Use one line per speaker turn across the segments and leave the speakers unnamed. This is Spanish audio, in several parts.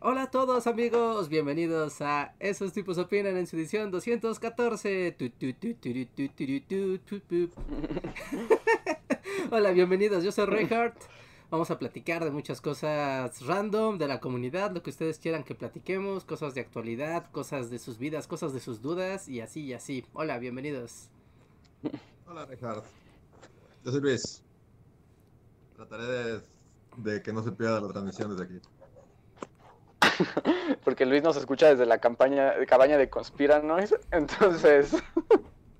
Hola a todos amigos, bienvenidos a Esos tipos opinan en su edición 214. Hola, bienvenidos, yo soy Reinhardt. Vamos a platicar de muchas cosas random de la comunidad, lo que ustedes quieran que platiquemos, cosas de actualidad, cosas de sus vidas, cosas de sus dudas y así y así. Hola, bienvenidos.
Hola Reinhardt. Yo soy Luis. Trataré de, de que no se pierda la transmisión desde aquí.
Porque Luis nos escucha desde la campaña, cabaña de Conspiranois, entonces...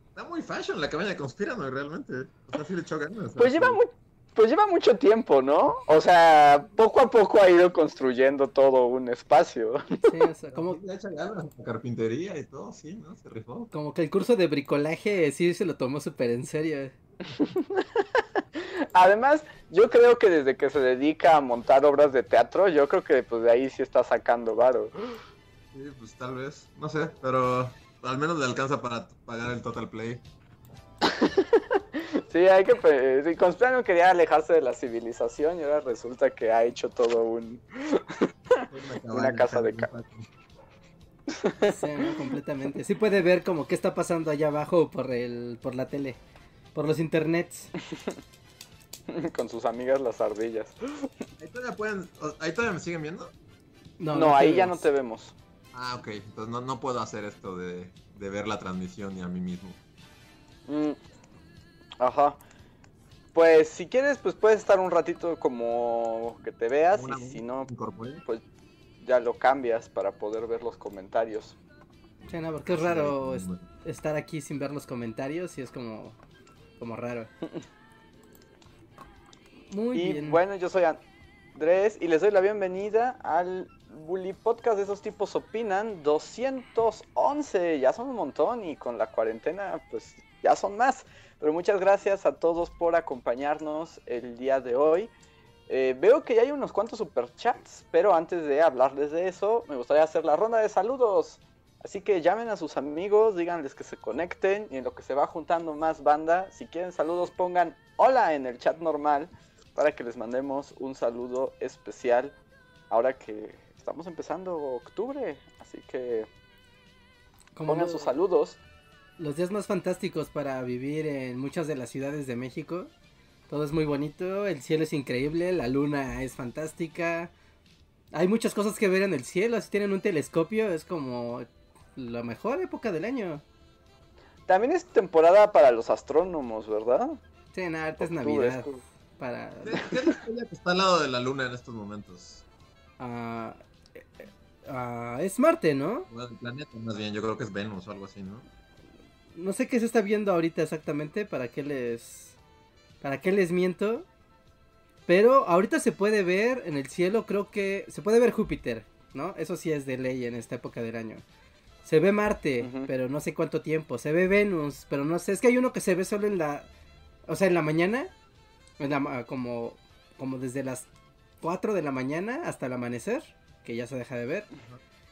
Está muy fashion la cabaña de Conspiranois, realmente. O sea, sí le echó ganas.
Pues lleva, pues lleva mucho tiempo, ¿no? O sea, poco a poco ha ido construyendo todo un espacio.
Sí, o sea, como,
le echa ganas, la carpintería y todo, sí, ¿no? Se rifó.
como que el curso de bricolaje sí se lo tomó súper en serio.
Además, yo creo que desde que se dedica a montar obras de teatro, yo creo que pues de ahí sí está sacando varo.
Sí, pues tal vez. No sé, pero al menos le alcanza para pagar el Total Play.
Sí, hay que... sí, Conspirano quería alejarse de la civilización y ahora resulta que ha hecho todo un... Una casa de ca-
Sí, ¿no? completamente. Sí puede ver como qué está pasando allá abajo por el, por la tele, por los internets.
con sus amigas las ardillas.
Ahí todavía pueden. Ahí todavía me siguen viendo.
No,
No, ahí ya no te vemos.
Ah, ok. Entonces no, no puedo hacer esto de, de ver la transmisión ni a mí mismo.
Mm, Ajá. Pues si quieres, pues puedes estar un ratito como que te veas y si no,
Incorporé.
pues ya lo cambias para poder ver los comentarios.
Sí, no, porque es raro
Sí,
es- estar aquí sin ver los comentarios y es como, como raro. Muy
y
bien.
bueno, yo soy Andrés y les doy la bienvenida al Bully Podcast de esos tipos opinan 211. Ya son un montón y con la cuarentena pues ya son más. Pero muchas gracias a todos por acompañarnos el día de hoy. Eh, veo que ya hay unos cuantos superchats, pero antes de hablarles de eso, me gustaría hacer la ronda de saludos. Así que llamen a sus amigos, díganles que se conecten y en lo que se va juntando más banda, si quieren saludos pongan hola en el chat normal para que les mandemos un saludo especial ahora que estamos empezando octubre. Así que
Como
pongan sus saludos.
los días más fantásticos para vivir en muchas de las ciudades de México. Todo es muy bonito, el cielo es increíble, la luna es fantástica. Hay muchas cosas que ver en el cielo, si tienen un telescopio es como la mejor época del año.
También es temporada para los astrónomos, ¿verdad?
Sí, nada, ahorita es Navidad.
es
Para...
¿Qué, qué es la estrella que está al lado de la luna en estos momentos?
ah, eh, ah, es Marte, ¿no?
Bueno, el planeta, más bien, yo creo que es Venus o algo así, ¿no?
No sé qué se está viendo ahorita exactamente, para qué les... Para qué les miento. Pero ahorita se puede ver en el cielo, creo que... Se puede ver Júpiter, ¿no? Eso sí es de ley en esta época del año. Se ve Marte, pero no sé cuánto tiempo. Se ve Venus, pero no sé. Es que hay uno que se ve solo en la... O sea, en la mañana. Como, como desde las 4 de la mañana hasta el amanecer. Que ya se deja de ver.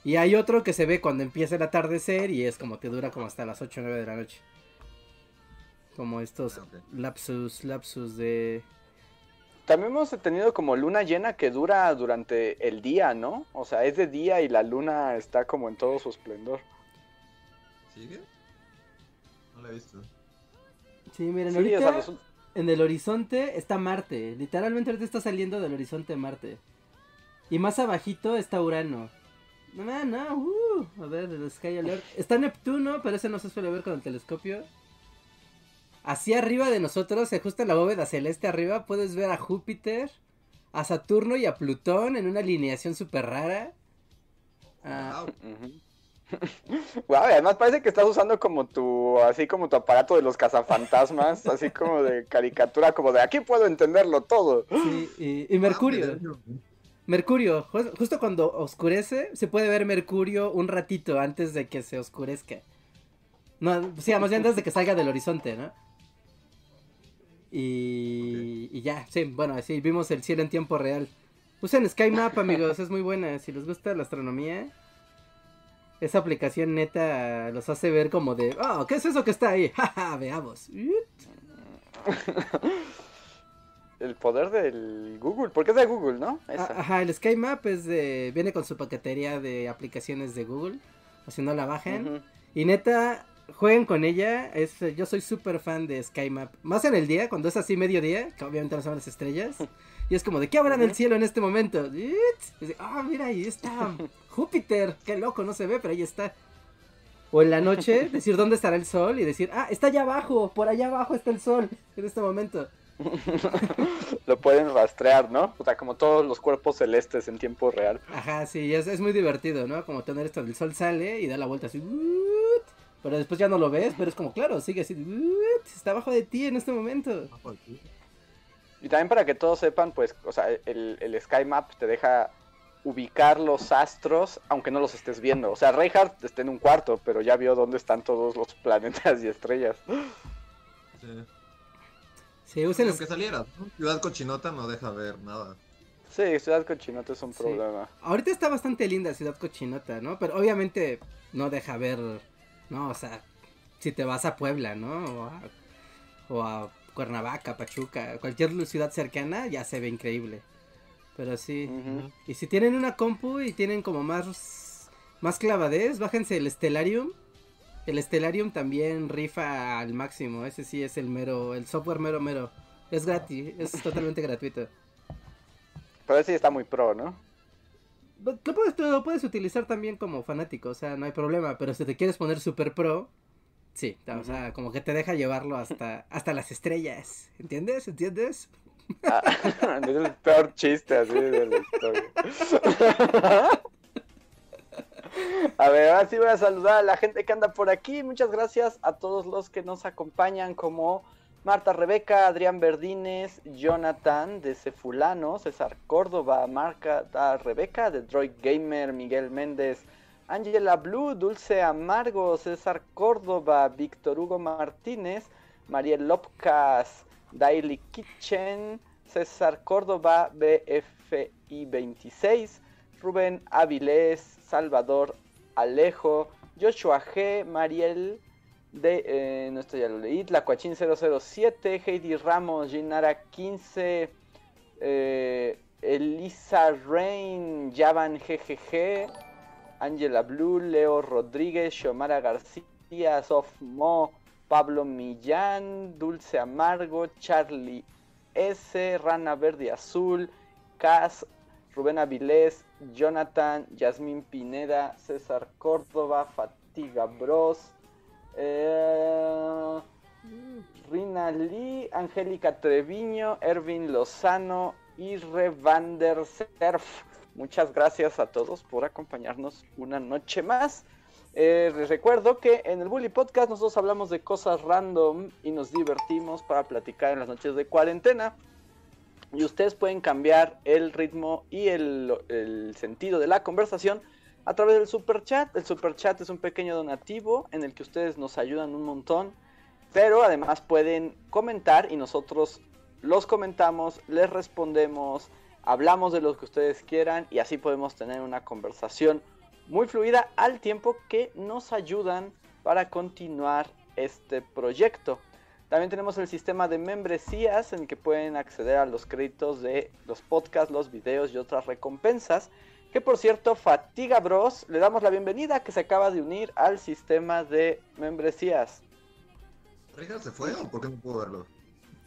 Y hay otro que se ve cuando empieza el atardecer y es como que dura como hasta las 8 o 9 de la noche. Como estos
Ah,
lapsus, lapsus de...
También hemos tenido como luna llena que dura durante el día, ¿no? O sea, es de día y la luna está como en todo su esplendor.
¿Sigue? No la he visto.
Sí, miren,
Sí,
ahorita
o sea,
en el horizonte está Marte. Literalmente ahorita está saliendo del horizonte Marte. Y más abajito está Urano. No, no, no, uh, a ver, el Sky Alert. Está Neptuno, pero ese no se suele ver con el telescopio. Así arriba de nosotros, se ajusta la bóveda celeste arriba, puedes ver a Júpiter, a Saturno y a Plutón en una alineación súper rara. Ah,
Wow.
Y además parece que estás usando como tu, así como tu aparato de los cazafantasmas, así como de caricatura, como de aquí puedo entenderlo todo.
sí, y, y Mercurio.
Ah,
Mercurio, ju- justo cuando oscurece, se puede ver Mercurio un ratito antes de que se oscurezca. No, sí, más bien antes de que salga del horizonte, ¿no? Y, y ya, sí, bueno, así vimos el cielo en tiempo real. Usen Sky Map, amigos, es muy buena. Si les gusta la astronomía, esa aplicación neta los hace ver como de, oh, ¿qué es eso que está ahí? Jaja, veamos.
El poder del Google, porque es de Google, ¿no?
Ah,
Esa.
Ajá, el Sky Map es de, viene con su paquetería de aplicaciones de Google, o si no la bajen. Y neta, jueguen con ella. Es, yo soy súper fan de Sky Map. Más en el día, cuando es así mediodía, que obviamente no son las estrellas. Y es como de, ¿qué habrá en el cielo en este momento? Ah, mira, ahí está Júpiter. Qué loco, no se ve, pero ahí está. O en la noche, decir dónde estará el sol y decir, ah, está allá abajo, por allá abajo está el sol en este momento.
Lo pueden rastrear, ¿no? O sea, como todos los cuerpos celestes en tiempo real.
Ajá, sí, es, es muy divertido, ¿no? Como tener esto, el sol sale y da la vuelta así, pero después ya no lo ves, pero es como, claro, sigue así, está abajo de ti en este momento.
Y también para que todos sepan, pues, o sea, el, el Sky Map te deja ubicar los astros, aunque no los estés viendo. O sea, Reinhardt está en un cuarto, pero ya vio dónde están todos los planetas y estrellas.
Sí.
Sí, usen
Aunque salieras, ¿no? Ciudad Cochinota no deja ver nada.
Sí, Ciudad Cochinota es un
Sí.
problema.
Ahorita está bastante linda Ciudad Cochinota, ¿no? Pero obviamente no deja ver, ¿no? O sea, si te vas a Puebla, ¿no? O a, o a Cuernavaca, Pachuca, cualquier ciudad cercana, ya se ve increíble. Pero sí. Y si tienen una compu y tienen como más, más clavadez, bájense el Stellarium. El Stellarium también rifa al máximo. Ese sí es el mero, el software mero mero. Es gratis, es totalmente gratuito.
Pero ese sí está muy pro, ¿no?
Lo puedes, lo puedes utilizar también como fanático, o sea, no hay problema. Pero si te quieres poner super pro, sí, o sea, como que te deja llevarlo hasta, hasta las estrellas. ¿Entiendes? ¿Entiendes?
Ah, es el peor chiste así de la historia. A ver, ahora sí voy a saludar a la gente que anda por aquí. Muchas gracias a todos los que nos acompañan, como Marta Rebeca, Adrián Verdines, Jonathan de Cefulano, César Córdoba, Marca Rebeca de Droid Gamer, Miguel Méndez, Angela Blue, Dulce Amargo, César Córdoba, Víctor Hugo Martínez, Mariel Lopcas, Daily Kitchen, César Córdoba, BFI 26, Rubén Avilés, Salvador Alejo, Joshua G, Mariel de, no estoy ya lo leí, Tlacuachín 007, Heidi Ramos, Ginara 15, eh, Elisa Rain, Javan GGG, Angela Blue, Leo Rodríguez, Xiomara García, Sof Mo, Pablo Millán, Dulce Amargo, Charlie S, Rana Verde Azul, Cas, Rubén Avilés, Jonathan, Yasmín Pineda, César Córdoba, Fatiga Bros, eh, Rina Lee, Angélica Treviño, Ervin Lozano y Van der Serf. Muchas gracias a todos por acompañarnos una noche más. Eh, les recuerdo que en el Bully Podcast nosotros hablamos de cosas random y nos divertimos para platicar en las noches de cuarentena. Y ustedes pueden cambiar el ritmo y el, el sentido de la conversación a través del super chat. El super chat es un pequeño donativo en el que ustedes nos ayudan un montón. Pero además pueden comentar y nosotros los comentamos, les respondemos, hablamos de lo que ustedes quieran y así podemos tener una conversación muy fluida al tiempo que nos ayudan para continuar este proyecto. También tenemos el sistema de membresías en que pueden acceder a los créditos de los podcasts, los videos y otras recompensas. Que por cierto, Fatiga Bros, le damos la bienvenida que se acaba de unir al sistema de membresías.
¿Reinhardt se fue o por qué no puedo verlo?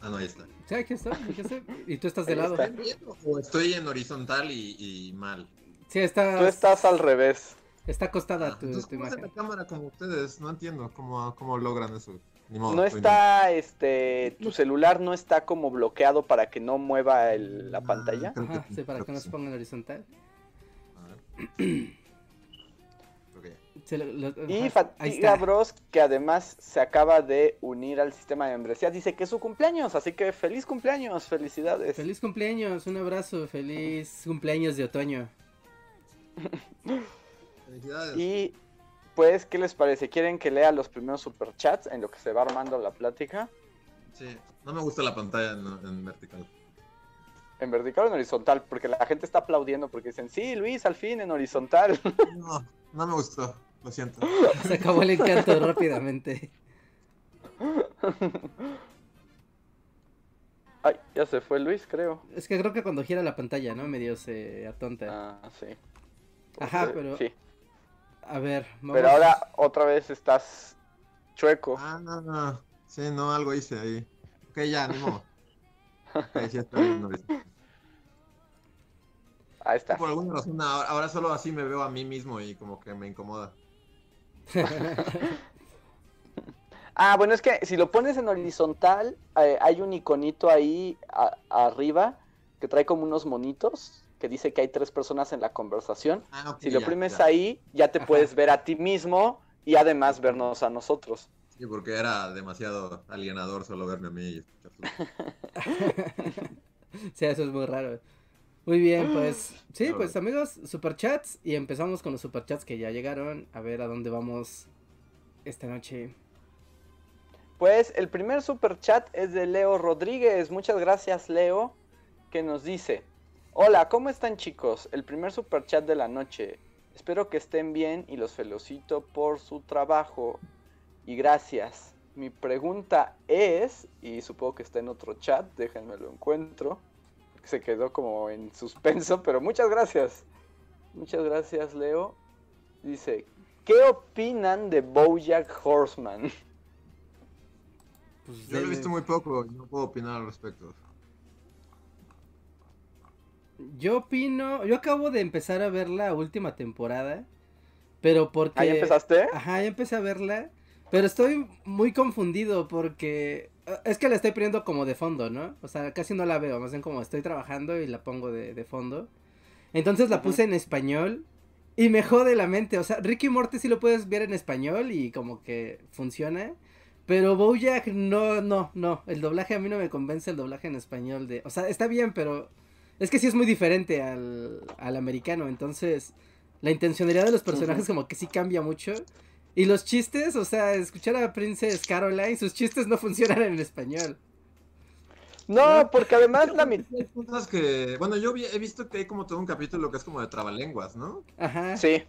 Ah, no, ahí está.
Sí, aquí está, aquí está. Y tú estás de
Ahí
lado.
está.
¿Estoy bien o estoy en horizontal y, y mal?
Sí, está,
Tú estás al revés.
está acostada tu,
entonces,
tu
¿cómo hacen la
imagen.
cámara como ustedes? No entiendo cómo, cómo logran eso. Ni modo,
No está, este, tu celular no está como bloqueado para que no mueva el- la pantalla.
Ah, creo
Ajá,
sí,
sí, para que no se ponga en horizontal.
A ver.
Lo- lo-
Y Fatiga. Bros, que además se acaba de unir al sistema de membresía, dice que es su cumpleaños, así que feliz cumpleaños, felicidades.
Feliz cumpleaños, un abrazo, feliz cumpleaños de otoño.
Felicidades.
Y pues, ¿qué les parece? ¿Quieren que lea los primeros superchats en lo que se va armando la plática?
Sí, no me gusta la pantalla en, en vertical.
¿En vertical o en horizontal? Porque la gente está aplaudiendo porque dicen, sí, Luis, al fin en horizontal.
No, no me gustó, lo siento.
Se acabó el encanto rápidamente.
Ay, ya se fue Luis, creo.
Es que creo que cuando gira la pantalla, ¿no? Medio se atonta.
Ah, sí.
Ajá, pero-
Sí,
A ver, vamos.
pero ahora otra vez estás chueco.
Ah, no, no. Sí, no, algo hice ahí. Ok, ya, ni modo. Ok, sí, está bien, no.
Ahí está.
Por alguna razón, ahora, ahora solo así me veo a mí mismo y como que me incomoda.
Ah, bueno, es que si lo pones en horizontal, eh, hay un iconito ahí a- arriba que trae como unos monitos que dice que hay tres personas en la conversación.
Ah,
Si lo
ya,
oprimes
ya.
ahí, ya te
Ajá.
puedes ver a ti mismo y además vernos a nosotros.
Sí, porque era demasiado alienador solo verme a mí y escuchar su-
sí, eso es muy raro. Muy bien, pues. Sí,
Claro.
pues amigos, superchats. Y empezamos con los superchats que ya llegaron. A ver a dónde vamos esta noche.
Pues el primer super chat es de Leo Rodríguez. Muchas gracias, Leo, que nos dice: Hola, ¿cómo están, chicos? El primer super chat de la noche. Espero que estén bien y los felicito por su trabajo. Y gracias. Mi pregunta es, y supongo que está en otro chat, déjenme lo encuentro. Se quedó como en suspenso, pero muchas gracias. Muchas gracias, Leo. Dice, ¿qué opinan de Bojack Horseman?
Pues,
Yo lo he visto muy poco y no puedo opinar al respecto.
Yo opino. Yo acabo de empezar a ver la última temporada. Pero porque.
¿Ahí empezaste?
Ajá, ya empecé a verla. Pero estoy muy confundido porque. eh, Es que la estoy poniendo como de fondo, ¿no? O sea, casi no la veo. Más bien como estoy trabajando y la pongo de, de fondo. Entonces la puse en español. Y me jode la mente. O sea, Ricky Morty sí lo puedes ver en español y como que funciona. Pero Bojack no, no, no. El doblaje a mí no me convence el doblaje en español de. O sea, está bien, pero. Es que sí es muy diferente al, al americano. Entonces. La intencionalidad de los personajes como que sí cambia mucho. Y los chistes, o sea, escuchar a Princess Caroline, sus chistes no funcionan en español.
No, porque además la mitad...
Hay cosas que, bueno, yo vi- he visto que hay como todo un capítulo que es como de trabalenguas, ¿no?
Ajá.
Sí.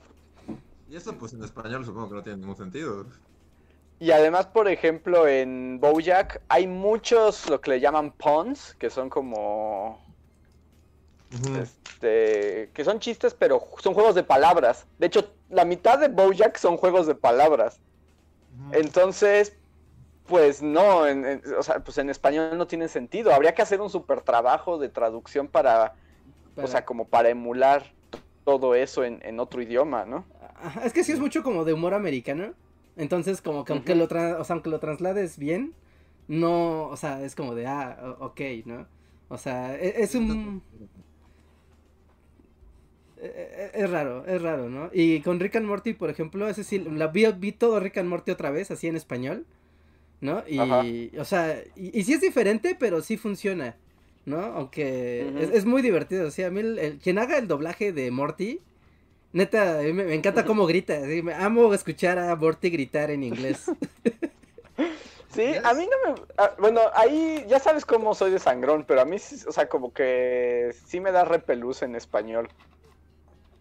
Y eso pues en español supongo que no tiene ningún sentido.
Y además, por ejemplo, en Bojack hay muchos lo que le llaman puns, que son como... Este, que son chistes, pero son juegos de palabras. De hecho, la mitad de Bojack son juegos de palabras. Entonces, pues no, en, en- o sea, pues en español no tiene sentido. Habría que hacer un super trabajo de traducción para,
Para-
o sea, como para emular todo eso en, en otro idioma, ¿no?
Es que sí es mucho como de humor americano. Entonces, como que aunque lo tra- o sea, aunque lo traslades bien, no, o sea, es como de ah, ok, ¿no? O sea, e- es, un es raro, es raro, ¿no? Y con Rick and Morty, por ejemplo, ese sí la vi, vi todo Rick and Morty otra vez así en español, ¿no? Y
Ajá.
o sea, y, y sí es diferente, pero sí funciona. ¿No? Aunque es, es muy divertido. O sea, a mí el- el- quien haga el doblaje de Morty, Neta, a mí me, me encanta cómo grita. me- amo escuchar a Morty gritar en inglés.
Sí, a mí no me... ah, bueno, ahí ya sabes cómo soy de sangrón, pero a mí, o sea, como que sí me da repelús en español.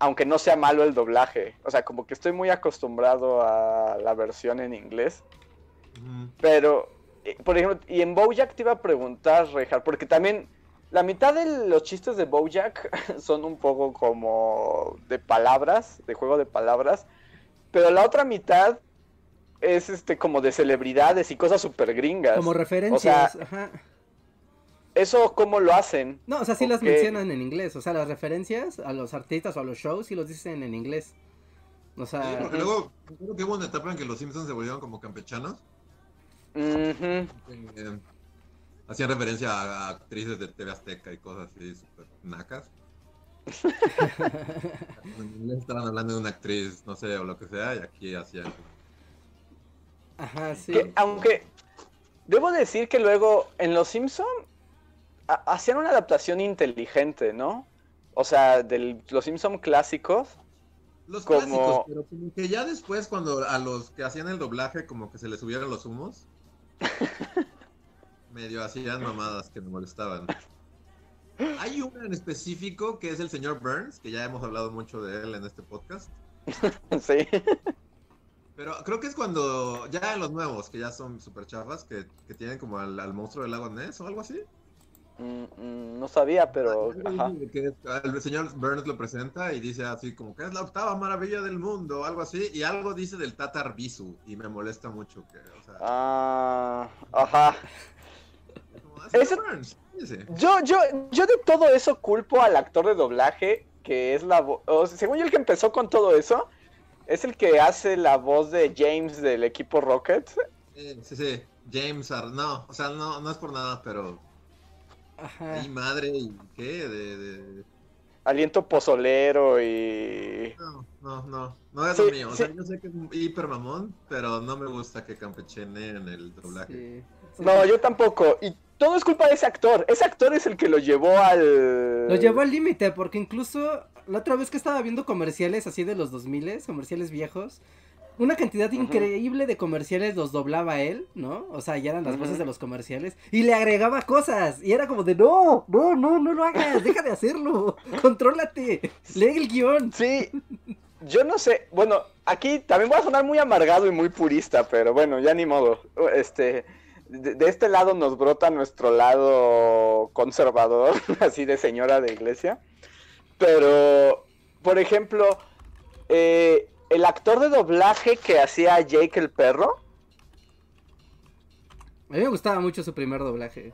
Aunque no sea malo el doblaje. O sea, como que estoy muy acostumbrado a la versión en inglés. Pero, eh, por ejemplo, y en Bojack te iba a preguntar, Rejar, porque también la mitad de los chistes de Bojack son un poco como de palabras, de juego de palabras, pero la otra mitad es este como de celebridades y cosas súper gringas.
Como referencias. ajá.
¿Eso cómo lo hacen?
No, o sea, sí las mencionan en inglés. O sea, las referencias a los artistas o a los shows sí los dicen en inglés. O
Sí,
sea,
porque luego creo que hubo una etapa en que los Simpsons se volvieron como campechanos. Eh, hacían referencia a, actrices de TV Azteca y cosas así súper nacas. En inglés estaban hablando de una actriz, no sé, o lo que sea, y aquí hacían.
Ajá, sí.
Que, aunque debo decir que luego en Los Simpson ha- hacían una adaptación inteligente, ¿no? O sea, de los Simpson clásicos.
Los
Como-
clásicos, pero como que ya después, cuando a los que hacían el doblaje, como que se les subieron los humos, medio hacían mamadas que me molestaban. Hay uno en específico que es el señor Burns, que ya hemos hablado mucho de él en este podcast.
sí.
Pero creo que es cuando ya los nuevos, que ya son super chafas, que, que tienen como al, al monstruo del lago Ness o algo así.
Mm, mm, no sabía, pero. Ajá.
es- el señor Burns lo presenta y dice así como que es la octava maravilla del mundo, o algo así, y algo dice del Tatar Bisu, y me molesta mucho que, o sea,
Ah, ajá.
"Ah,
ese-
Burns, cállese".
Yo, yo, yo de todo eso culpo al actor de doblaje, que es la voz. según yo, el que empezó con todo eso, es el que hace la voz de James del equipo Rocket.
Sí, sí, James, Ar- no, o sea, no, no es por nada, pero
Ajá.
ahí madre y qué, de, de-
Aliento pozolero y.
no, no, no, no es
Sí,
lo mío, o sea, yo sé que es hiper mamón, pero no me gusta que campechene en el doblaje.
Sí. Sí.
No, yo tampoco. Y todo es culpa de ese actor. Ese actor es el que lo llevó al.
Lo llevó al límite, porque incluso la otra vez que estaba viendo comerciales así de los 2000, comerciales viejos, una cantidad increíble de comerciales los doblaba él, ¿no? O sea, ya eran las voces de los comerciales, y le agregaba cosas, y era como de, no, no, no, no lo hagas, deja de hacerlo, contrólate, lee el guion.
Sí, yo no sé. Bueno, aquí también voy a sonar muy amargado y muy purista, pero bueno, ya ni modo. Este, de, de este lado nos brota nuestro lado conservador, así de señora de iglesia. Pero, por ejemplo, eh, el actor de doblaje que hacía Jake el perro,
A mí me gustaba mucho su primer doblaje.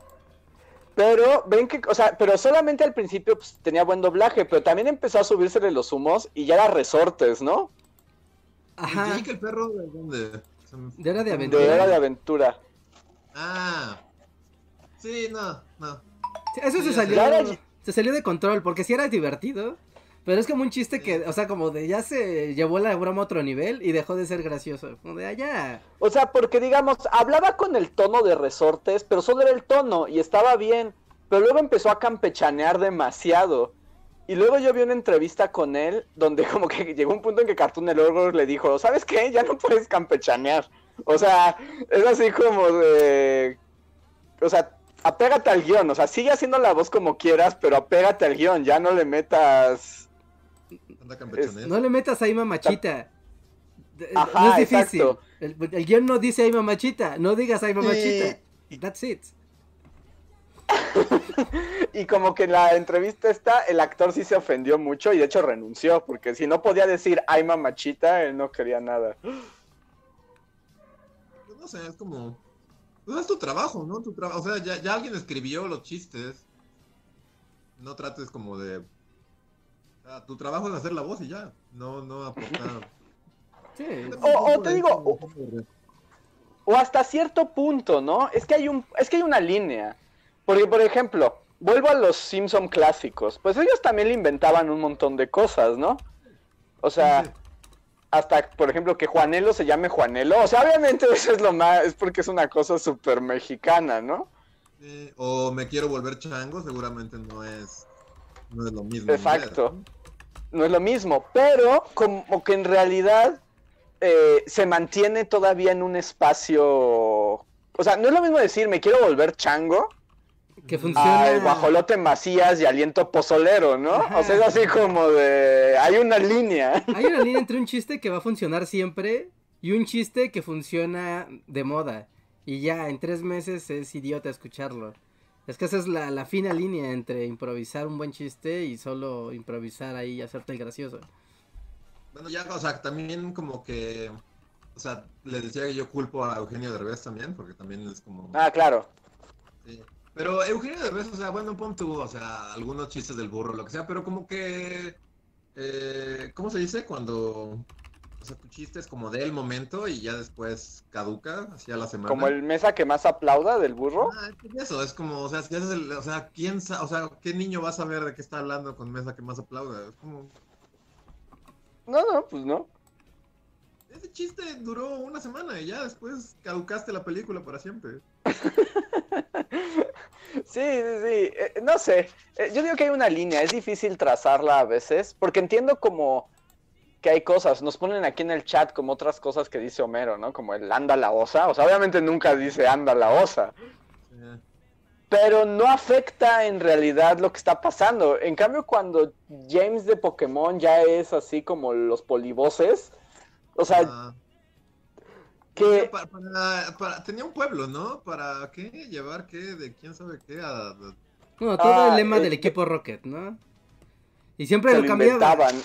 Pero ven que, o sea, pero solamente al principio pues, tenía buen doblaje, pero también empezó a subírsele los humos y ya era resortes, ¿no?
Ajá,
¿Y que el perro de dónde?
De Hora de
De
Aventura.
de aventura.
Ah, sí, no, no.
Eso
Sí,
se salió.
Claro.
se salió de control, porque sí era divertido, pero es como un chiste que, o sea, como de ya se llevó la broma a otro nivel y dejó de ser gracioso. Como de allá.
O sea, porque digamos, hablaba con el tono de resortes, pero solo era el tono y estaba bien. Pero luego empezó a campechanear demasiado. Y luego yo vi una entrevista con él donde como que llegó un punto en que Cartoon Network le dijo, ¿sabes qué? Ya no puedes campechanear. O sea, es así como de... O sea, apégate al guion. O sea, sigue haciendo la voz como quieras, pero apégate al guion. Ya no le metas...
Anda.
No le metas ahí mamachita.
Ajá,
no es difícil.
exacto.
El, el guion no dice ahí mamachita. No digas ahí mamachita. That's it.
Y como que en la entrevista esta, el actor sí se ofendió mucho y de hecho renunció, porque si no podía decir ay mamachita, él no quería nada.
Pues no sé, es como. Pues es tu trabajo, ¿no? Tu. O sea, ya, ya alguien escribió los chistes. No trates como de. Sea, tu trabajo es hacer la voz y ya. No, no aportar.
Sí.
O- o te digo, o- O hasta cierto punto, ¿no? Es que hay un, es que hay una línea. Porque, por ejemplo, vuelvo a los Simpson clásicos. Pues ellos también le inventaban un montón de cosas, ¿no? O sea,
Sí.
hasta, por ejemplo, que Juanelo se llame Juanelo. O sea, obviamente eso es lo más, es porque es una cosa súper mexicana, ¿no?
Sí, O me quiero volver chango, seguramente no es. No es lo mismo.
Exacto.
inglés,
No es lo mismo, pero como que en realidad eh, se mantiene todavía en un espacio... O sea, no es lo mismo decir me quiero volver chango
Que funciona.
al guajolote Macías y aliento pozolero, ¿no?
Ajá.
O sea, es así como de... Hay una línea.
Hay una línea entre un chiste que va a funcionar siempre y un chiste que funciona de moda. Y ya en tres meses es idiota escucharlo. Es que esa es la, la fina línea entre improvisar un buen chiste y solo improvisar ahí y hacerte el gracioso.
Bueno, ya, o sea, también como que. O sea, le decía que yo culpo a Eugenio Derbez también, porque también es como.
Ah, claro.
Sí. Pero Eugenio Derbez, o sea, bueno, pon tú, o sea, algunos chistes del burro, lo que sea, pero como que, eh, ¿cómo se dice? Cuando, o sea, tu chiste es como del momento y ya después caduca, hacia la semana.
Como el mesa que más aplauda del burro.
Ah, es eso, es como, o sea, si haces el, o sea, ¿quién o sea, qué niño va a saber de qué está hablando con mesa que más aplauda? Es como,
No, no, pues no.
ese chiste duró una semana y ya después caducaste la película para siempre.
Sí, sí, sí. eh, no sé. Eh, yo digo que hay una línea. Es difícil trazarla a veces. Porque entiendo como que hay cosas. Nos ponen aquí en el chat como otras cosas que dice Homero, ¿no? Como el anda la osa. O sea, obviamente nunca dice anda la osa.
Sí.
Pero no afecta en realidad lo que está pasando. En cambio, cuando James de Pokémon ya es así como los polivoces. O sea,
Ah,
que.
para, para- para- tenía un pueblo, ¿no? ¿Para qué? ¿Llevar qué? ¿De quién sabe qué? A-
Bueno, todo
Ah,
el lema
eh,
del equipo Rocket, ¿no? Y siempre lo
lo
cambiaban.
inventaban.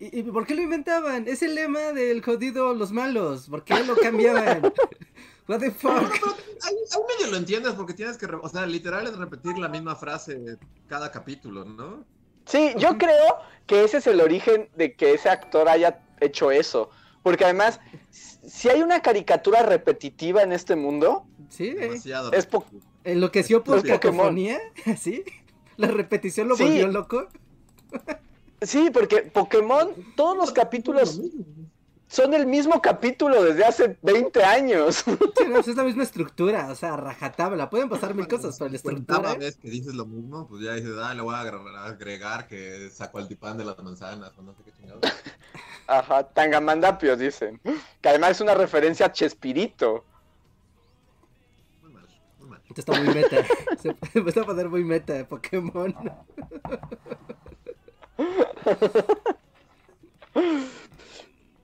¿Y, y por qué lo inventaban? Es el lema del jodido Los Malos. ¿Por qué lo cambiaban? What the
No,
fuck?
no, pero ahí, ahí medio lo entiendes porque tienes que, o sea, literal es repetir la misma frase cada capítulo, ¿no?
Sí, yo creo que ese es el origen de que ese actor haya hecho eso. Porque además, si hay una caricatura repetitiva en este mundo,
Sí, eh.
Demasiado.
Es po-
enloqueció por
Es Pokémon.
cacofonía, ¿sí? La repetición lo
Sí.
volvió loco.
sí, porque Pokémon, todos los capítulos son el mismo capítulo desde hace 20 años.
Sí, no, pues es la misma estructura, o sea, rajatabla. Pueden pasar mil cosas, pero la estructura.
Cada vez que dices lo mismo, pues ya dices, ah, le voy a agregar, que sacó el tipán de las manzanas o no sé qué chingados.
Ajá, Tangamandapio dicen. Que además es una referencia a Chespirito.
Muy mal, muy mal.
Esto está muy meta. Se empezó a poner muy meta de Pokémon.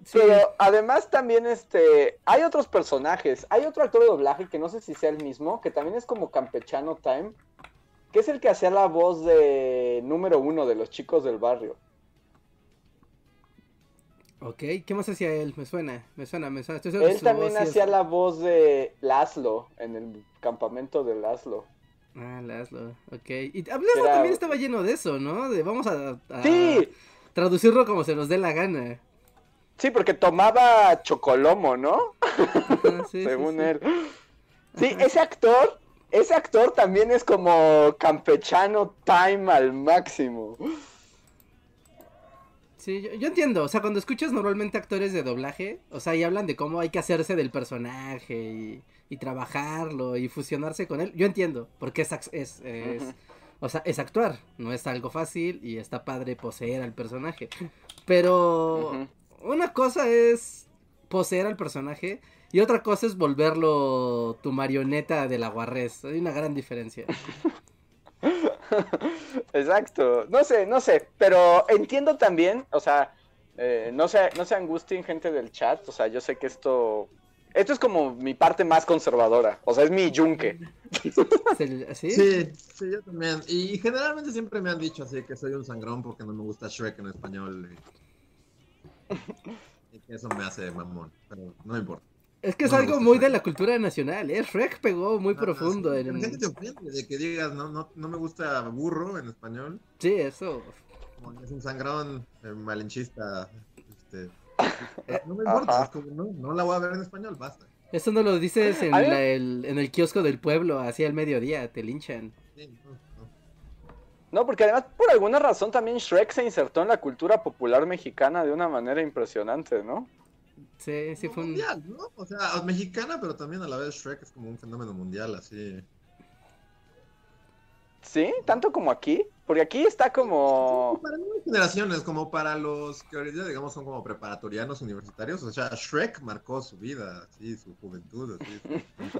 Sí,
Pero además también este hay otros personajes. Hay otro actor de doblaje que no sé si sea el mismo, que también es como Campechano Time, que es el que hacía la voz de número uno de los chicos del barrio.
Ok, ¿qué más hacía él? Me suena, me suena, me suena. Estoy
Él también
es-
hacía la voz de Laszlo en el campamento de Laszlo.
Ah, Laszlo, ok. Y Laszlo
Era-
también estaba lleno de eso, ¿no? De vamos a, a
Sí,
traducirlo como se nos dé la gana.
sí, porque tomaba chocolomo, ¿no?
Ajá, sí, sí,
Según
sí.
él. Sí,
Ajá.
ese actor, ese actor también es como campechano time al máximo.
Sí, yo, yo entiendo, o sea, cuando escuchas normalmente actores de doblaje, o sea, y hablan de cómo hay que hacerse del personaje y, y trabajarlo y fusionarse con él, yo entiendo, porque es, es, o sea, es actuar, no es algo fácil y está padre poseer al personaje. Pero una cosa es poseer al personaje y otra cosa es volverlo tu marioneta de la guarrez, hay una gran diferencia.
Exacto. No sé, no sé, pero entiendo también, o sea, eh, no se, no se angustien gente del chat, o sea, yo sé que esto, esto es como mi parte más conservadora, o sea, es mi yunque.
¿sí?
Sí, sí, yo también. Y generalmente siempre me han dicho así que soy un sangrón porque no me gusta Shrek en español. Y, y que eso me hace mamón, pero no me importa.
Es que es
No
algo muy de la cultura nacional, ¿eh? Shrek pegó muy profundo
sí,
en...
La gente te ofende de que digas no, no, no me gusta burro en español.
Sí, eso.
Como es un sangrón eh, malinchista. Este, no me importa, como, no, no la voy a ver en español, basta.
Eso no lo dices en, la- el, en el kiosco del pueblo, así al mediodía, te linchan.
Sí, no, no.
No, porque además por alguna razón también Shrek se insertó en la cultura popular mexicana de una manera impresionante, ¿no?
Sí, sí fue un...
Mundial, ¿no? O sea, mexicana, pero también a la vez Shrek es como un fenómeno mundial, así.
Sí, tanto como aquí, porque aquí está como...
Para nuevas generaciones, como para los que ahorita, digamos, son como preparatorianos universitarios, o sea, Shrek marcó su vida, así, su juventud, así. su.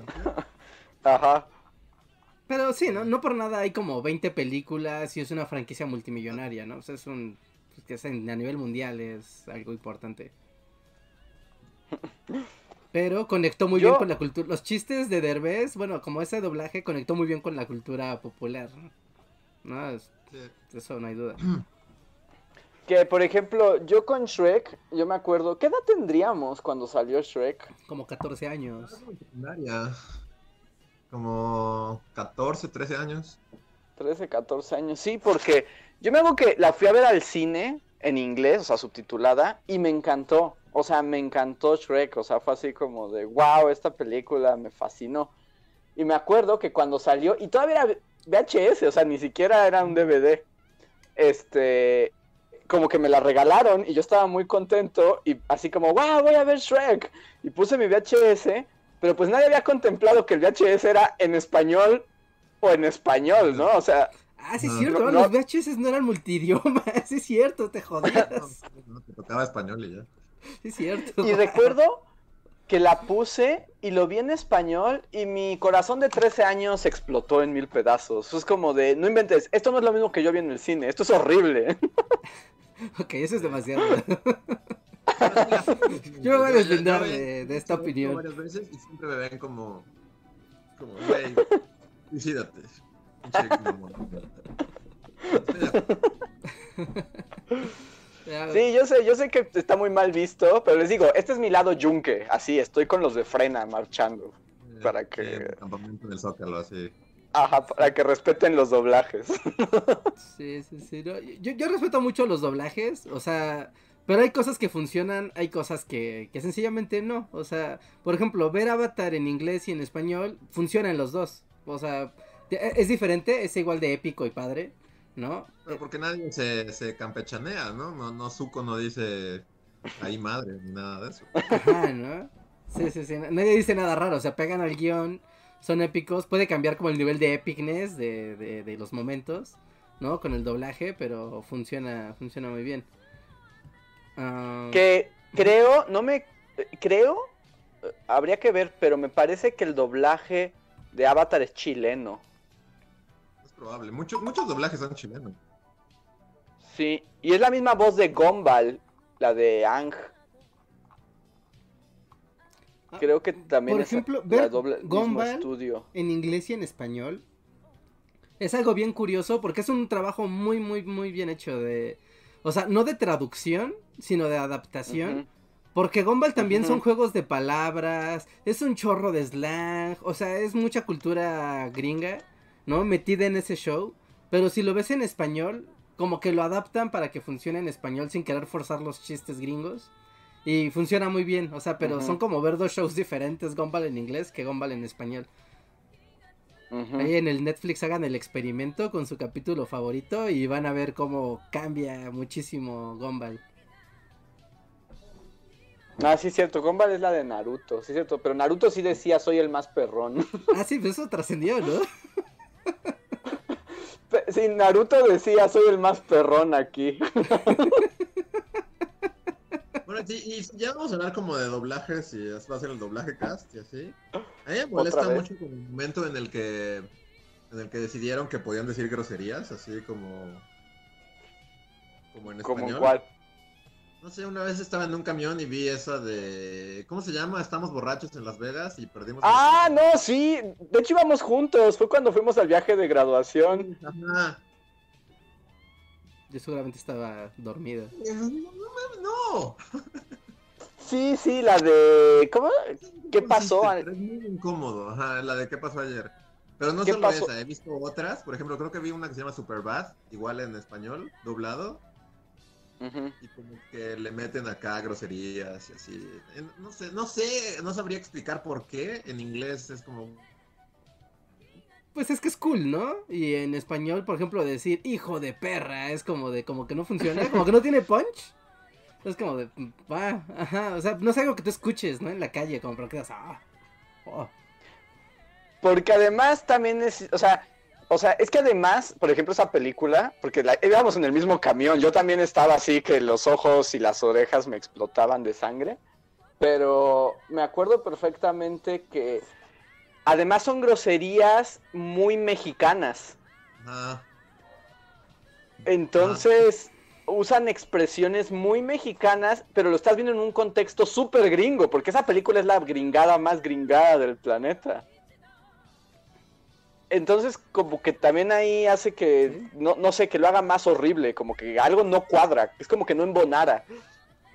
Ajá.
Pero sí, ¿no? No por nada hay como 20 películas y es una franquicia multimillonaria, ¿no? O sea, es un... pues, que es en- a nivel mundial es algo importante. Pero conectó muy bien con la cultura. Los chistes de Derbez, bueno, como ese doblaje conectó muy bien con la cultura popular. ¿no?
Sí.
eso no hay duda.
Que por ejemplo, yo con Shrek, yo me acuerdo, ¿qué edad tendríamos cuando salió Shrek?
Como 14 años.
Como en secundaria, como 14, 13 años.
13, 14 años. Sí, porque yo me acuerdo que la fui a ver al cine en inglés, o sea, subtitulada, y me encantó. O sea, me encantó Shrek. O sea, fue así como de, wow, esta película me fascinó. Y me acuerdo que cuando salió, y todavía era VHS, o sea, ni siquiera era un DVD. Este, como que me la regalaron y yo estaba muy contento y así como, wow, voy a ver Shrek. Y puse mi VHS, pero pues nadie había contemplado que el VHS era en español o en español, ¿no? O sea...
Ah, sí es
No,
cierto,
no,
los. VHS no eran multidioma, sí es cierto, te jodías.
No, te tocaba español y ya.
Sí es cierto.
Y recuerdo que la puse y lo vi en español y mi corazón de 13 años explotó en mil pedazos. Es como de, no inventes, esto no es lo mismo que yo vi en el cine, esto es horrible.
Ok, eso es demasiado. Yo me voy a deslindar de- de esta opinión.
varias veces y siempre me ven como. Como, güey, suicídate.
Sí, yo sé, yo sé que está muy mal visto, pero les digo, este es mi lado yunque, así, estoy con los de frena marchando. Para que-
el campamento del Zócalo, así.
Ajá, para que respeten los doblajes.
Sí, sí, sí. no, Yo, yo respeto mucho los doblajes, o sea, pero hay cosas que funcionan, hay cosas que, que sencillamente no. O sea, por ejemplo, ver Avatar en inglés y en español funcionan los dos. O sea, te- es diferente, es igual de épico y padre, ¿no?
Pero porque nadie se, se campechanea, ¿no? No, no Zuko no dice ahí madre, ni nada de eso.
Ajá, ¿no? Sí, sí, sí. Nadie dice nada raro, o sea, pegan al guion, son épicos, puede cambiar como el nivel de epicness de, de, de los momentos, ¿no? Con el doblaje, pero funciona, funciona muy bien. Ah,
Que creo, no me. Creo, eh, habría que ver, pero me parece que el doblaje de Avatar es chileno.
Es probable. Muchos, muchos doblajes son chilenos.
Sí, y es la misma voz de Gombal, la de Ang.
ah,
Creo que también
Por
es
ejemplo,
la
ver
doble, mismo
Gumball
estudio.
en inglés y en español es algo bien curioso porque es un trabajo muy, muy, muy bien hecho de... O sea, no de traducción, sino de adaptación. Porque Gumball también son juegos de palabras, es un chorro de slang, o sea, es mucha cultura gringa, ¿no? Metida en ese show. Pero si lo ves en español, como que lo adaptan para que funcione en español sin querer forzar los chistes gringos. Y funciona muy bien, o sea, pero son como ver dos shows diferentes, Gumball en inglés que Gumball en español. Ahí en el Netflix hagan el experimento con su capítulo favorito y van a ver cómo cambia muchísimo Gumball.
Ah, sí, es cierto. Gumball es la de Naruto. Sí, es cierto. Pero Naruto sí decía: Soy el más perrón.
Ah, sí, pues eso trascendió, ¿no?
Sí, Naruto decía: Soy el más perrón aquí.
Bueno, y si ya vamos a hablar como de doblajes y va a ser el doblaje cast y así. A mí me molesta mucho como el momento en el que en el que decidieron que podían decir groserías, así como como en
Como
español. No sé, una vez estaba en un camión y vi esa de ¿cómo se llama? Estamos borrachos en Las Vegas y perdimos el-
Ah, no, sí. De hecho, íbamos juntos. Fue cuando fuimos al viaje de graduación.
Ajá.
Yo seguramente estaba dormido.
No, no.
Sí, sí, la de. ¿Cómo? ¿Qué pasó?
es muy incómodo, ajá, la de qué pasó ayer. Pero no
¿Qué
solo
pasó?
esa, he visto otras, por ejemplo, creo que vi una que se llama Superbad, igual en español, doblado, Y como que le meten acá groserías y así. En- No sé, no sé, no sabría explicar por qué, en inglés es como...
Pues es que es cool, ¿no? Y en español, por ejemplo, decir hijo de perra es como de como que no funciona, como que no tiene punch. Es como de, va, ajá, o sea, no es algo que tú escuches, ¿no? En la calle, como para que digas, ah, oh.
Porque además también es. O sea. O sea, es que además, por ejemplo, esa película, porque la, íbamos en el mismo camión, yo también estaba así que los ojos y las orejas me explotaban de sangre, pero me acuerdo perfectamente que además son groserías muy mexicanas.
Ah,
Entonces usan expresiones muy mexicanas, pero lo estás viendo en un contexto súper gringo, porque esa película es la gringada más gringada del planeta. Entonces como que también ahí hace que, no, no sé, que lo haga más horrible, como que algo no cuadra, es como que no embonara.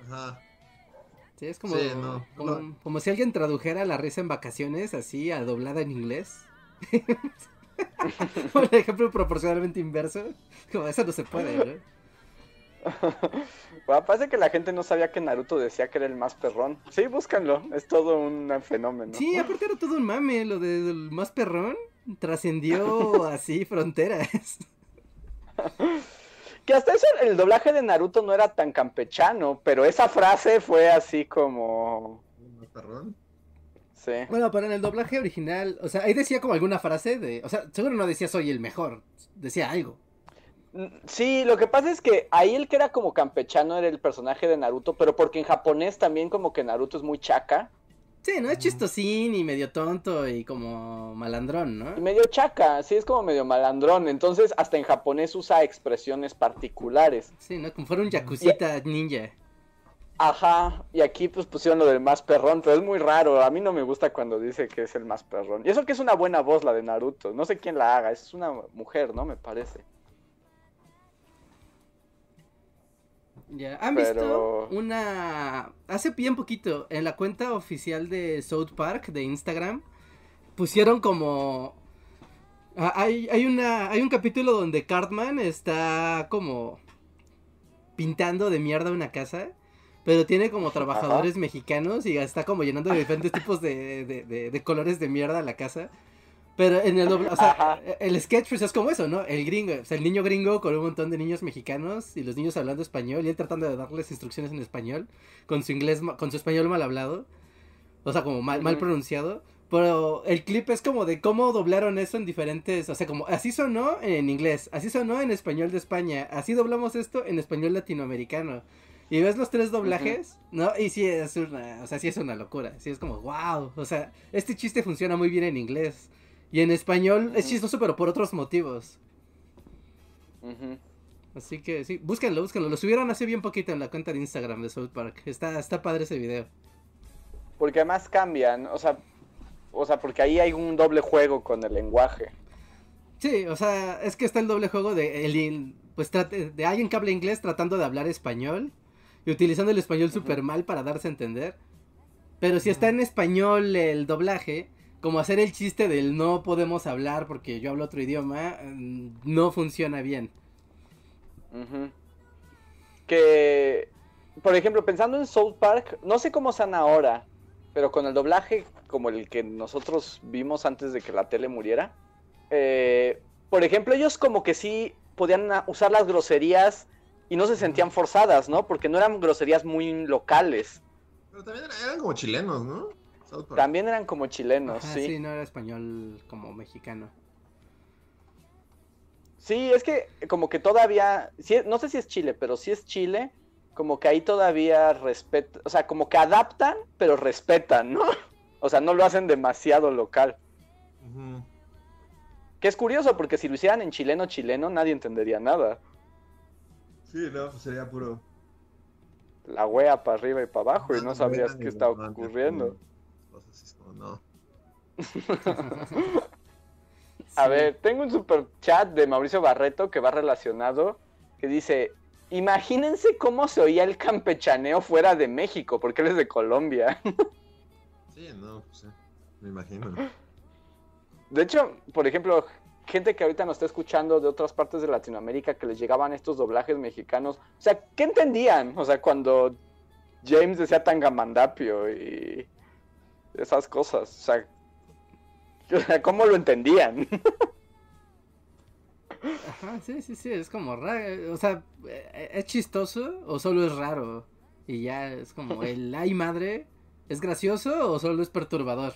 ajá.
Sí, es como,
Sí, no,
como,
no.
como si alguien tradujera la risa en vacaciones así, a doblada en inglés. Por ejemplo, proporcionalmente inverso. Como eso no se puede, ¿no?
Bueno, parece que la gente no sabía que Naruto decía que era el más perrón. Sí, búscanlo, es todo un fenómeno.
Sí, aparte era todo un mame, lo del más perrón trascendió así fronteras.
Que hasta eso el doblaje de Naruto no era tan campechano, pero esa frase fue así como...
¿Más perrón?
Sí.
Bueno, pero en el doblaje original, o sea, ahí decía como alguna frase de, o sea, seguro no decía soy el mejor, decía algo.
Mm, Sí, lo que pasa es que ahí el que era como campechano era el personaje de Naruto, pero porque en japonés también como que Naruto es muy chaca.
Sí, no es chistosín y medio tonto y como malandrón, ¿no?
Y medio chaca, sí, es como medio malandrón. Entonces, hasta en japonés usa expresiones particulares.
Sí, ¿no? Como fuera un yakucita ninja.
Ajá, y aquí pues pusieron lo del más perrón, pero es muy raro. A mí no me gusta cuando dice que es el más perrón. Y eso que es una buena voz la de Naruto. No sé quién la haga, es una mujer, ¿no? Me parece.
Ya, ¿han
Pero-
visto una... Hace bien poquito, en la cuenta oficial de South Park de Instagram, pusieron como... Hay, hay, una, hay un capítulo donde Cartman está como pintando de mierda una casa, pero tiene como trabajadores mexicanos y está como llenando de diferentes tipos de, de- de- de colores de mierda la casa. Pero en el doble, o sea,
Ajá.
el sketch pues es como eso, ¿no? El gringo, o sea, el niño gringo con un montón de niños mexicanos y los niños hablando español y él tratando de darles instrucciones en español con su inglés, con su español mal hablado, o sea, como mal, mal pronunciado. Pero el clip es como de cómo doblaron eso en diferentes, o sea, como así sonó en inglés, así sonó en español de España, así doblamos esto en español latinoamericano. Y ves los tres doblajes, ¿no? Y sí es una, o sea, sí es una locura, sí es como, wow, o sea, este chiste funciona muy bien en inglés. Y en español es chistoso, pero por otros motivos. Así que sí, búsquenlo, búsquenlo. Lo subieron hace bien poquito en la cuenta de Instagram de South Park. Está, está padre ese video.
Porque además cambian, o sea, o sea, porque ahí hay un doble juego con el lenguaje.
Sí, o sea, es que está el doble juego de el, pues trate, de alguien que habla inglés tratando de hablar español y utilizando el español súper mal para darse a entender. Pero si está en español el doblaje, como hacer el chiste del no podemos hablar porque yo hablo otro idioma, mm, no funciona bien.
Que, por ejemplo, pensando en South Park, no sé cómo sean ahora, pero con el doblaje como el que nosotros vimos antes de que la tele muriera, eh, por ejemplo, ellos como que sí podían usar las groserías y no se sentían forzadas, ¿no? Porque no eran groserías muy locales,
Pero también eran como chilenos, ¿no? South Park.
también eran como chilenos,
Ajá,
sí.
sí, no era español como mexicano.
Sí, es que como que todavía, sí, no sé si es Chile, pero si es Chile, como que ahí todavía respetan, o sea, como que adaptan, pero respetan, ¿no? O sea, no lo hacen demasiado local. Que es curioso, porque si lo hicieran en chileno chileno, nadie entendería nada.
Sí, no, pues sería puro.
La wea para arriba y para abajo, y no sabrías qué está ocurriendo.
Cosas así, es como, no.
A
Sí.
ver, tengo un super chat de Mauricio Barreto que va relacionado, que dice, imagínense cómo se oía el campechaneo fuera de México, porque él es de Colombia.
Sí, no, pues sí. Me imagino.
De hecho, por ejemplo, gente que ahorita nos está escuchando de otras partes de Latinoamérica que les llegaban estos doblajes mexicanos, o sea, ¿qué entendían? O sea, cuando James decía Tangamandapio y esas cosas, o sea, o sea, ¿cómo lo entendían?
Ajá, sí, sí, sí, es como raro. O sea, eh, ¿es chistoso o solo es raro? Y ya es como el ay madre, ¿es gracioso o solo es perturbador?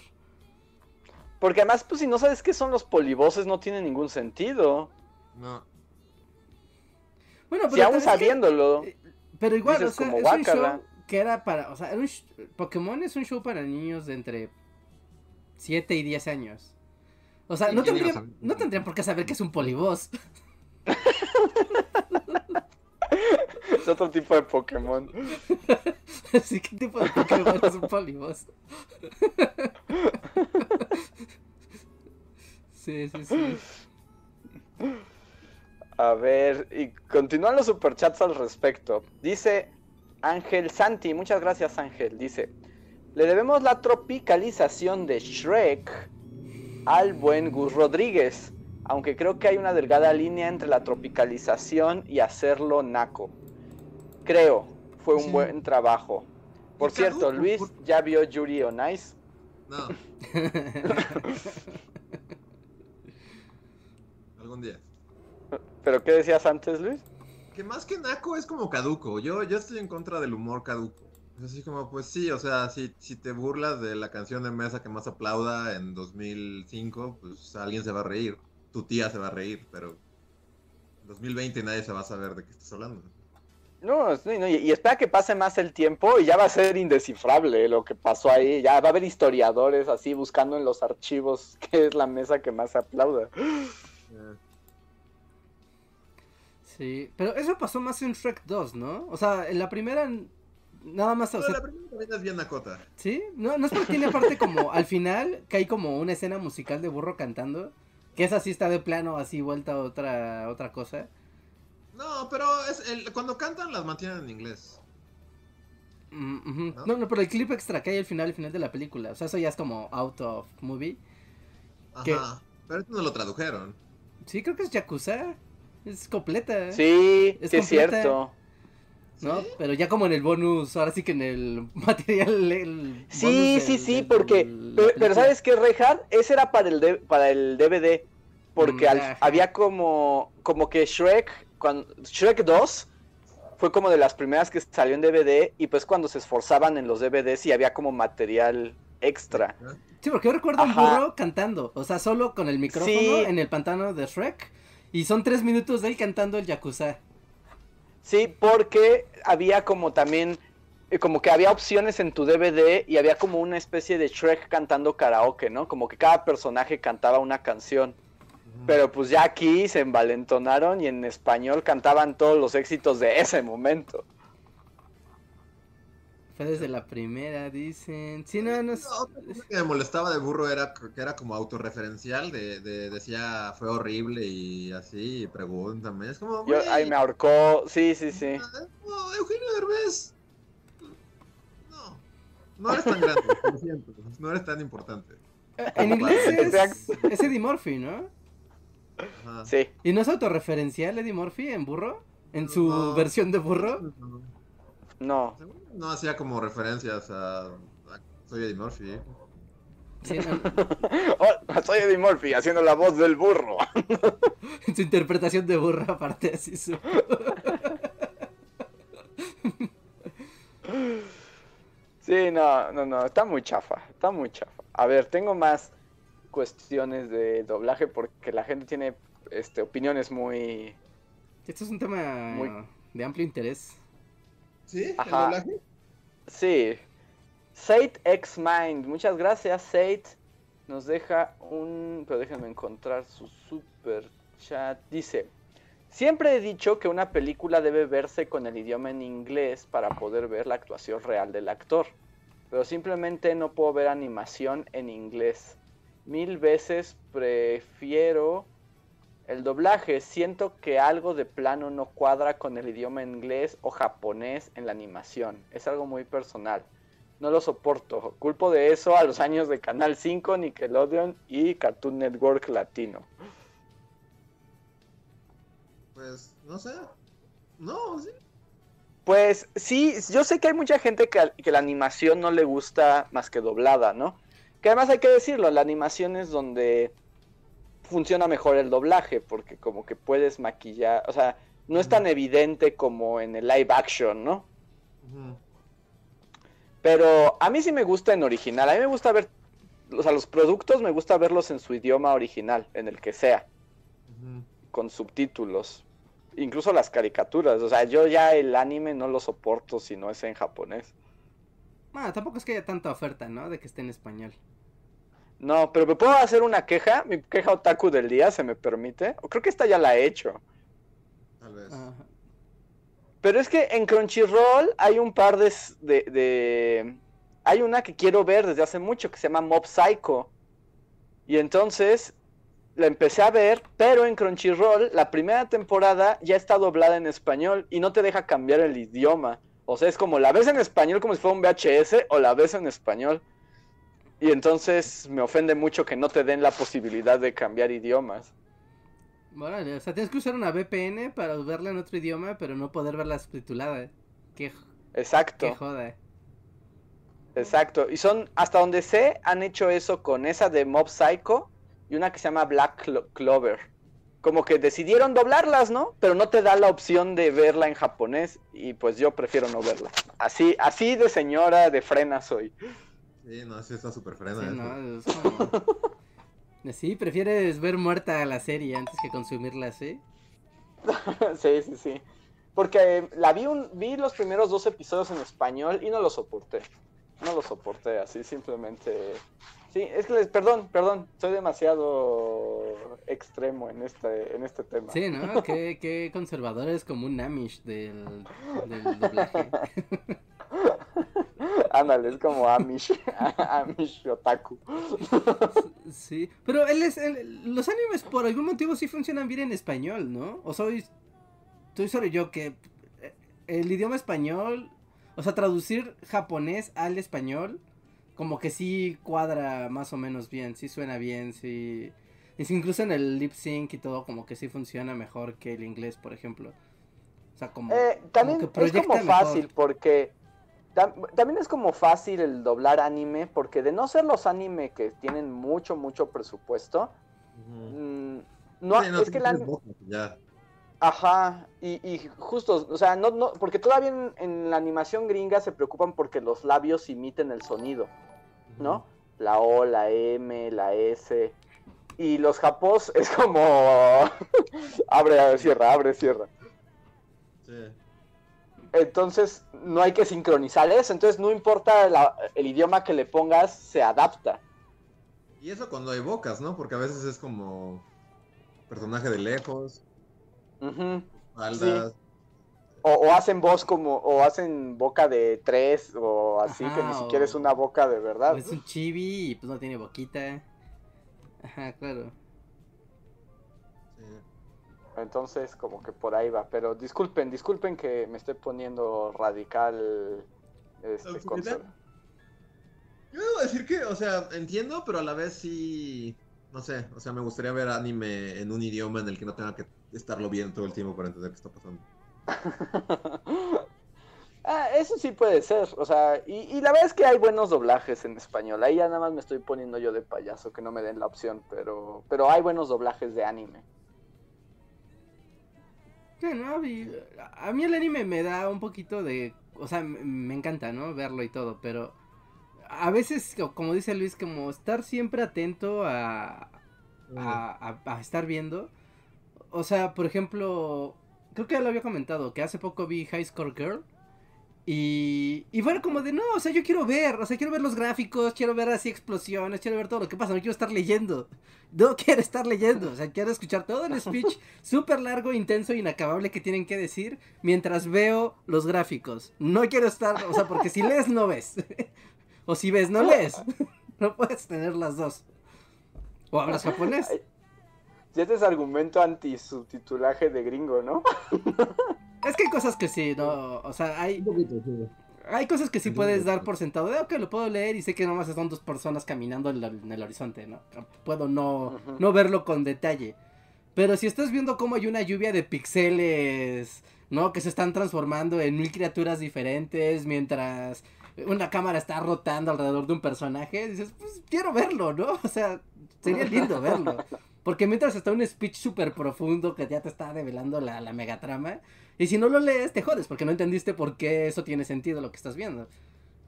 Porque además, pues si no sabes qué son los polivoces, no tiene ningún sentido.
No.
Bueno,
Si aún
que-
sabiéndolo.
pero igual,
dices
o sea,
como
es un show que era para, o sea, era un Pokémon es un show para niños de entre 7 y 10 años. O sea,
Sí,
no tendrían, no tendrían por qué saber que es un polivoz.
Es otro tipo de Pokémon.
Así que tipo de Pokémon es un polivoz. sí, sí, sí.
A ver, y continúan los superchats al respecto. Dice Ángel Santi, muchas gracias Ángel. Dice, le debemos la tropicalización de Shrek al buen Gus Rodríguez, aunque creo que hay una delgada línea entre la tropicalización y hacerlo naco. creo, fue un
Sí.
buen trabajo. Por cierto, Luis ya vio Yuri on Ice.
No. Algún día.
¿Pero qué decías antes, Luis?
Que más que naco es como caduco. Yo, yo estoy en contra del humor caduco. Es así como, pues sí, o sea, si, si te burlas de la canción de mesa que más aplauda en 2005, pues alguien se va a reír. Tu tía se va a reír, pero en 2020 nadie se va a saber de qué estás hablando.
No, sí, no, y, espera que pase más el tiempo y ya va a ser indescifrable lo que pasó ahí. Ya va a haber historiadores así buscando en los archivos qué es la mesa que más aplauda.
Sí, pero eso pasó más en Shrek 2, ¿no? O sea, en la primera nada más, o
no,
sea,
la primera también es bien nacota.
¿sí? No, no es porque tiene aparte como al final que hay como una escena musical de burro cantando, que esa sí está de plano así vuelta a otra otra cosa.
No, pero es el, cuando cantan las mantienen en inglés.
Mm.
¿No?
¿No? no, pero el clip extra que hay al final, al final de la película, o sea, eso ya es como out of movie.
Ajá. Pero esto no lo tradujeron.
Sí, creo que es Yakuza. Es completa.
Sí,
Es
cierto.
¿no?
¿Sí?
Pero ya como en el bonus, ahora sí que en el material. el
Sí,
bonus
sí, sí, porque... Pero. ¿sabes qué, Reinhardt? Ese era para el, D- para el DVD. Porque
Mm,
al- había como, como que Shrek, cuando, Shrek 2 fue como de las primeras que salió en DVD y pues cuando se esforzaban en los DVDs y había como material extra.
Sí, porque yo recuerdo un
Ajá.
burro cantando, o sea, solo con el micrófono
Sí.
en el pantano de Shrek. Y son tres minutos de él cantando el Yakuza.
Sí, porque había como también, eh, como que había opciones en tu DVD y había como una especie de Shrek cantando karaoke, ¿no? Como que cada personaje cantaba una canción. Pero pues ya aquí se envalentonaron y en español cantaban todos los éxitos de ese momento.
Fue desde la primera, dicen. Sí, no, no
otra cosa que me molestaba de burro era que era como autorreferencial, de, de- decía fue horrible y así, y pregúntame. Es como,
Yo, ahí me ahorcó, sí, sí, sí.
no, Eugenio Derbez. No, no eres tan grande, lo siento, no eres tan importante.
En inglés es, es Eddie Murphy, ¿no?
Ajá.
Sí.
¿Y no es autorreferencial Eddie Murphy en burro? ¿En su
No.
versión de burro?
No.
Seguro No hacía como referencias a, a- soy Eddie Murphy.
Sí, no,
Oh, soy Eddie Murphy haciendo la voz del burro.
su interpretación de burro, aparte, así su.
Sí, no, no, no, está muy chafa, está muy chafa. A ver, tengo más cuestiones de doblaje porque la gente tiene este, opiniones muy...
Esto es un tema
Muy-
de amplio interés.
¿Sí?
Ajá.
¿El doblaje?
Sí. Sate X Mind, muchas gracias, Sate. Nos deja un. Pero déjenme encontrar su super chat. Dice: Siempre he dicho que una película debe verse con el idioma en inglés para poder ver la actuación real del actor. Pero simplemente no puedo ver animación en inglés. Mil veces prefiero el doblaje. Siento que algo de plano no cuadra con el idioma inglés o japonés en la animación. Es algo muy personal. No lo soporto. Culpo de eso a los años de Canal 5, Nickelodeon y Cartoon Network Latino.
Pues, no sé. No, sí.
Pues sí, yo sé que hay mucha gente que, que la animación no le gusta más que doblada, ¿no? Que además hay que decirlo, la animación es donde funciona mejor el doblaje, porque como que puedes maquillar, o sea, no es tan evidente como en el live action, ¿no? Pero a mí sí me gusta en original, a mí me gusta ver, o sea, los productos me gusta verlos en su idioma original, en el que sea. Con subtítulos. Incluso las caricaturas. O sea, yo ya el anime no lo soporto si no es en japonés.
Bueno, tampoco es que haya tanta oferta, ¿no? De que esté en español.
No, pero me puedo hacer una queja. Mi queja otaku del día, ¿se me permite? O creo que esta ya la he hecho.
Tal vez.
Ajá.
Pero es que en Crunchyroll hay un par de, de, de- Hay una que quiero ver desde hace mucho que se llama Mob Psycho. Y entonces la empecé a ver, pero en Crunchyroll la primera temporada ya está doblada en español y no te deja cambiar el idioma. O sea, es como la ves en español como si fuera un VHS o la ves en español. Y entonces me ofende mucho que no te den la posibilidad de cambiar idiomas.
Órale, o sea, tienes que usar una VPN para verla en otro idioma, pero no poder verla subtitulada. Qué,
Exacto.
qué joda.
Exacto. Y son, hasta donde sé, han hecho eso con esa de Mob Psycho y una que se llama Black Clo- Clover. Como que decidieron doblarlas, ¿no? Pero no te da la opción de verla en japonés y pues yo prefiero no verla. Así, así de señora de frena soy.
Sí, no, sí está súper frena
Sí, no, es como- Sí, prefieres ver muerta la serie antes que consumirla, ¿sí?
sí, sí, sí. Porque eh, la vi, un, vi los primeros dos episodios en español y no lo soporté. No lo soporté, así simplemente. Sí, es que les, perdón, perdón, soy demasiado extremo en este, en este tema.
Sí, ¿no? Qué, qué conservadores como un Amish del, del doblaje.
Ándale, es como Amish, Amish Otaku.
Sí, pero él es, él- los animes por algún motivo sí funcionan bien en español, ¿no? O soy, estoy solo yo que eh, el idioma español, o sea, traducir japonés al español, como que sí cuadra más o menos bien, sí suena bien, sí. Incluso en el lip sync y todo, como que sí funciona mejor que el inglés, por ejemplo. O sea, como.
Eh, también
como
es
que
como
mejor.
fácil porque también es como fácil el doblar anime porque de no ser los anime que tienen mucho mucho presupuesto mm, no,
Sí, no,
es que
boca, Ya.
Ajá, y, y justo, o sea, no, no, porque todavía en, en la animación gringa se preocupan porque los labios imiten el sonido, ¿no? La O, la M, la S. Y los japós es como abre, cierra, abre, cierra.
Sí.
Entonces no hay que sincronizar eso, entonces no importa la- el idioma que le pongas, se adapta.
Y eso cuando evocas, ¿no? Porque a veces es como personaje de lejos.
O, o hacen voz como, o hacen boca de tres, o así, que ni siquiera
o-
es una boca de verdad.
Es un chibi y pues no tiene boquita. Ajá, claro.
Entonces, como que por ahí va. Pero disculpen, disculpen que me estoy poniendo radical. Este,
fíjate. Yo debo decir que, o sea, entiendo, pero a la vez sí. No sé, o sea, me gustaría ver anime en un idioma en el que no tenga que estarlo viendo todo el tiempo para entender qué está pasando.
ah, eso sí puede ser. O sea, y, y la verdad es que hay buenos doblajes en español. Ahí ya nada más me estoy poniendo yo de payaso que no me den la opción. Pero, pero hay buenos doblajes de anime.
A mí el anime me da un poquito de... O sea, me, encanta, ¿no? Verlo y todo, pero... A veces, co- como dice Luis, como estar siempre atento a, a, a- a estar viendo. O sea, por ejemplo, creo que ya lo había comentado, que hace poco vi High Score Girl. Y, y bueno, como de, no, o sea, yo quiero ver, o sea, quiero ver los gráficos, quiero ver así explosiones, quiero ver todo lo que pasa, no quiero estar leyendo. No quiero estar leyendo, o sea, quiero escuchar todo el speech súper largo, intenso, inacabable que tienen que decir mientras veo los gráficos. No quiero estar, o sea, porque si lees, no ves. o si ves, no lees. no puedes tener las dos. O hablas japonés.
Y este es argumento anti-subtitulaje de gringo, ¿no?
Es que hay cosas que sí, no, o sea, hay,
Un poquito, sí.
hay cosas que sí puedes dar por sentado. De, ok, lo puedo leer y sé que nomás son dos personas caminando en, la- en el horizonte, ¿no? Puedo no, no verlo con detalle. Pero si estás viendo cómo hay una lluvia de pixeles, ¿no? Que se están transformando en mil criaturas diferentes mientras una cámara está rotando alrededor de un personaje, dices, pues quiero verlo, ¿no? O sea, sería lindo verlo. Porque mientras está un speech súper profundo que ya te está revelando la, la megatrama, y si no lo lees, te jodes, porque no entendiste por qué eso tiene sentido lo que estás viendo.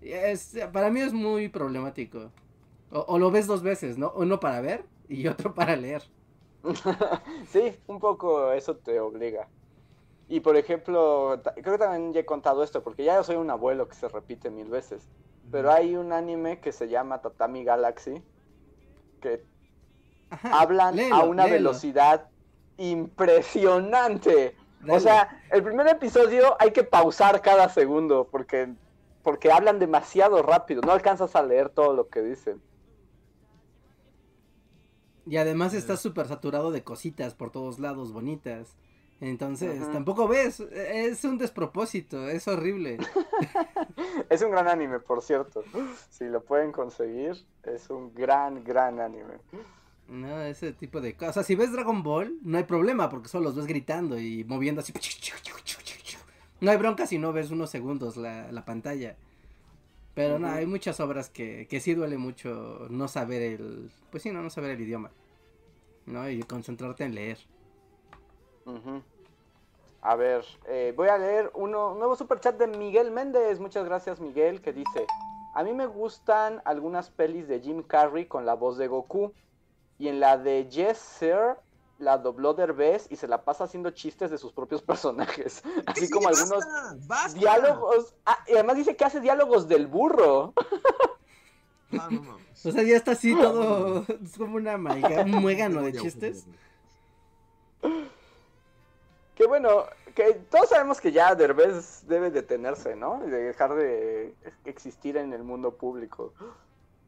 Es, para mí es muy problemático. O, o lo ves dos veces, ¿no? Uno para ver y otro para leer.
sí, un poco eso te obliga. Y por ejemplo, creo que también ya he contado esto, porque ya soy un abuelo que se repite mil veces. Pero hay un anime que se llama Tatami Galaxy, que
Ajá,
hablan
léelo,
a una
léelo,
velocidad impresionante.
dale.
O sea, el primer episodio hay que pausar cada segundo porque, porque hablan demasiado rápido. No alcanzas a leer todo lo que dicen.
Y además está súper saturado de cositas por todos lados bonitas. Entonces, tampoco ves, es un despropósito, es horrible.
Es un gran anime, por cierto. Si lo pueden conseguir, es un gran, gran anime.
No, ese tipo de cosas. O sea, si ves Dragon Ball, no hay problema, porque solo los ves gritando y moviendo así. No hay bronca si no ves unos segundos la, la pantalla. Pero no, hay muchas obras que, que sí duele mucho no saber el... Pues sí, no, no saber el idioma. ¿No? Y concentrarte en leer.
A ver, eh, voy a leer uno, un nuevo superchat de Miguel Méndez. Muchas gracias, Miguel, que dice: A mí me gustan algunas pelis de Jim Carrey con la voz de Goku. Y en la de Yes, Sir, la dobló Derbez y se la pasa haciendo chistes de sus propios personajes. Así como algunos diálogos. Ah, y además dice que hace diálogos del burro.
No.
O sea, ya está así todo... Es como una maiga, un muégano de chistes.
Que bueno, que todos sabemos que ya Derbez debe detenerse, ¿no? Y de dejar de existir en el mundo público.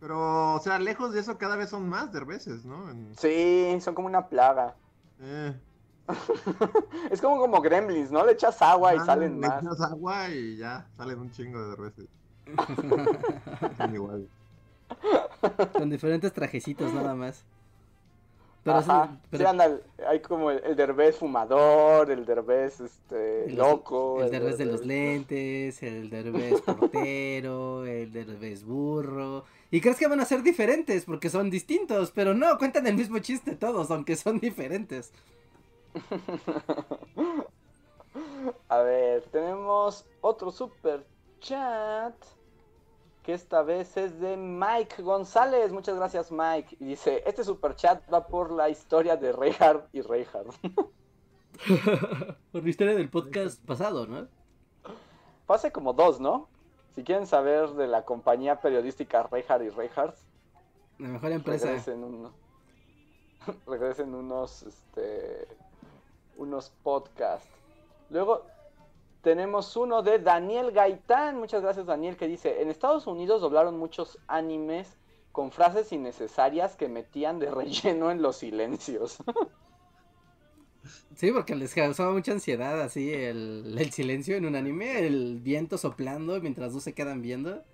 Pero, o sea, lejos de eso, cada vez son más derbeces, ¿no? En-
Sí, son como una plaga.
eh,
Es como como gremlins, ¿no? Le echas agua y
ah,
salen
le
más.
echas agua y ya, salen un chingo de derbeces. Son igual.
Con diferentes trajecitos nada más. Pero,
Ajá.
sí,
Sí,
pero
anda, hay como el, el derbez fumador, el derbez este,
el-
loco.
El derbez de los lentes, el derbez portero, el derbez burro. Y crees que van a ser diferentes porque son distintos, pero no, cuentan el mismo chiste todos, aunque son diferentes.
A ver, tenemos otro super chat. Que esta vez es de Mike González. Muchas gracias, Mike. Y dice: Este super chat va por la historia de Reinhardt y Reinhardt.
Por la historia del podcast pasado, ¿no?
Hace como dos, ¿no? Si quieren saber de la compañía periodística Reinhardt y Reinhardt,
La mejor empresa.
regresen, uno- regresen unos, este, unos podcasts. Luego tenemos uno de Daniel Gaitán. Muchas gracias, Daniel, que dice: En Estados Unidos doblaron muchos animes con frases innecesarias que metían de relleno en los silencios.
Sí, porque les causaba mucha ansiedad así el, el silencio en un anime, el viento soplando mientras dos se quedan viendo.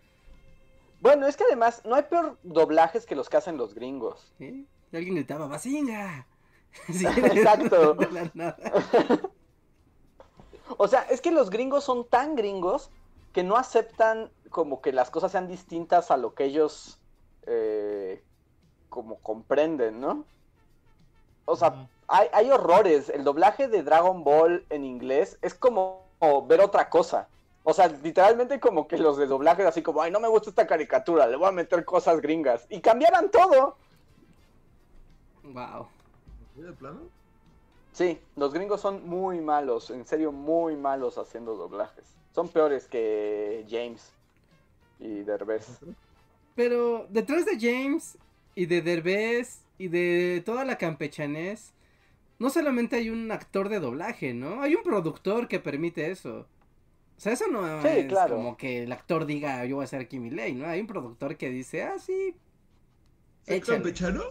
bueno, es que además no hay peor doblajes que los que hacen los gringos.
¿sí? Alguien gritaba, ¡Basinga!
Exacto.
nada.
O sea, es que los gringos son tan gringos que no aceptan como que las cosas sean distintas a lo que ellos eh, como comprenden, ¿no? O sea, hay, hay horrores. El doblaje de Dragon Ball en inglés es como ver otra cosa. O sea, literalmente como que los de doblaje así como, ay, no me gusta esta caricatura, le voy a meter cosas gringas. Y cambiaran todo.
Wow.
¿Sí, de plano?
Sí, los gringos son muy malos, en serio muy malos haciendo doblajes. Son peores que James y Derbez.
Pero detrás de James y de Derbez y de toda la campechanés, no solamente hay un actor de doblaje, ¿no? Hay un productor que permite eso. O sea, eso no
Sí,
es
claro.
como que el actor diga yo voy a ser Kimi Lane, ¿no? Hay un productor que dice, ah, sí.
¿Soy
Échale.
campechano?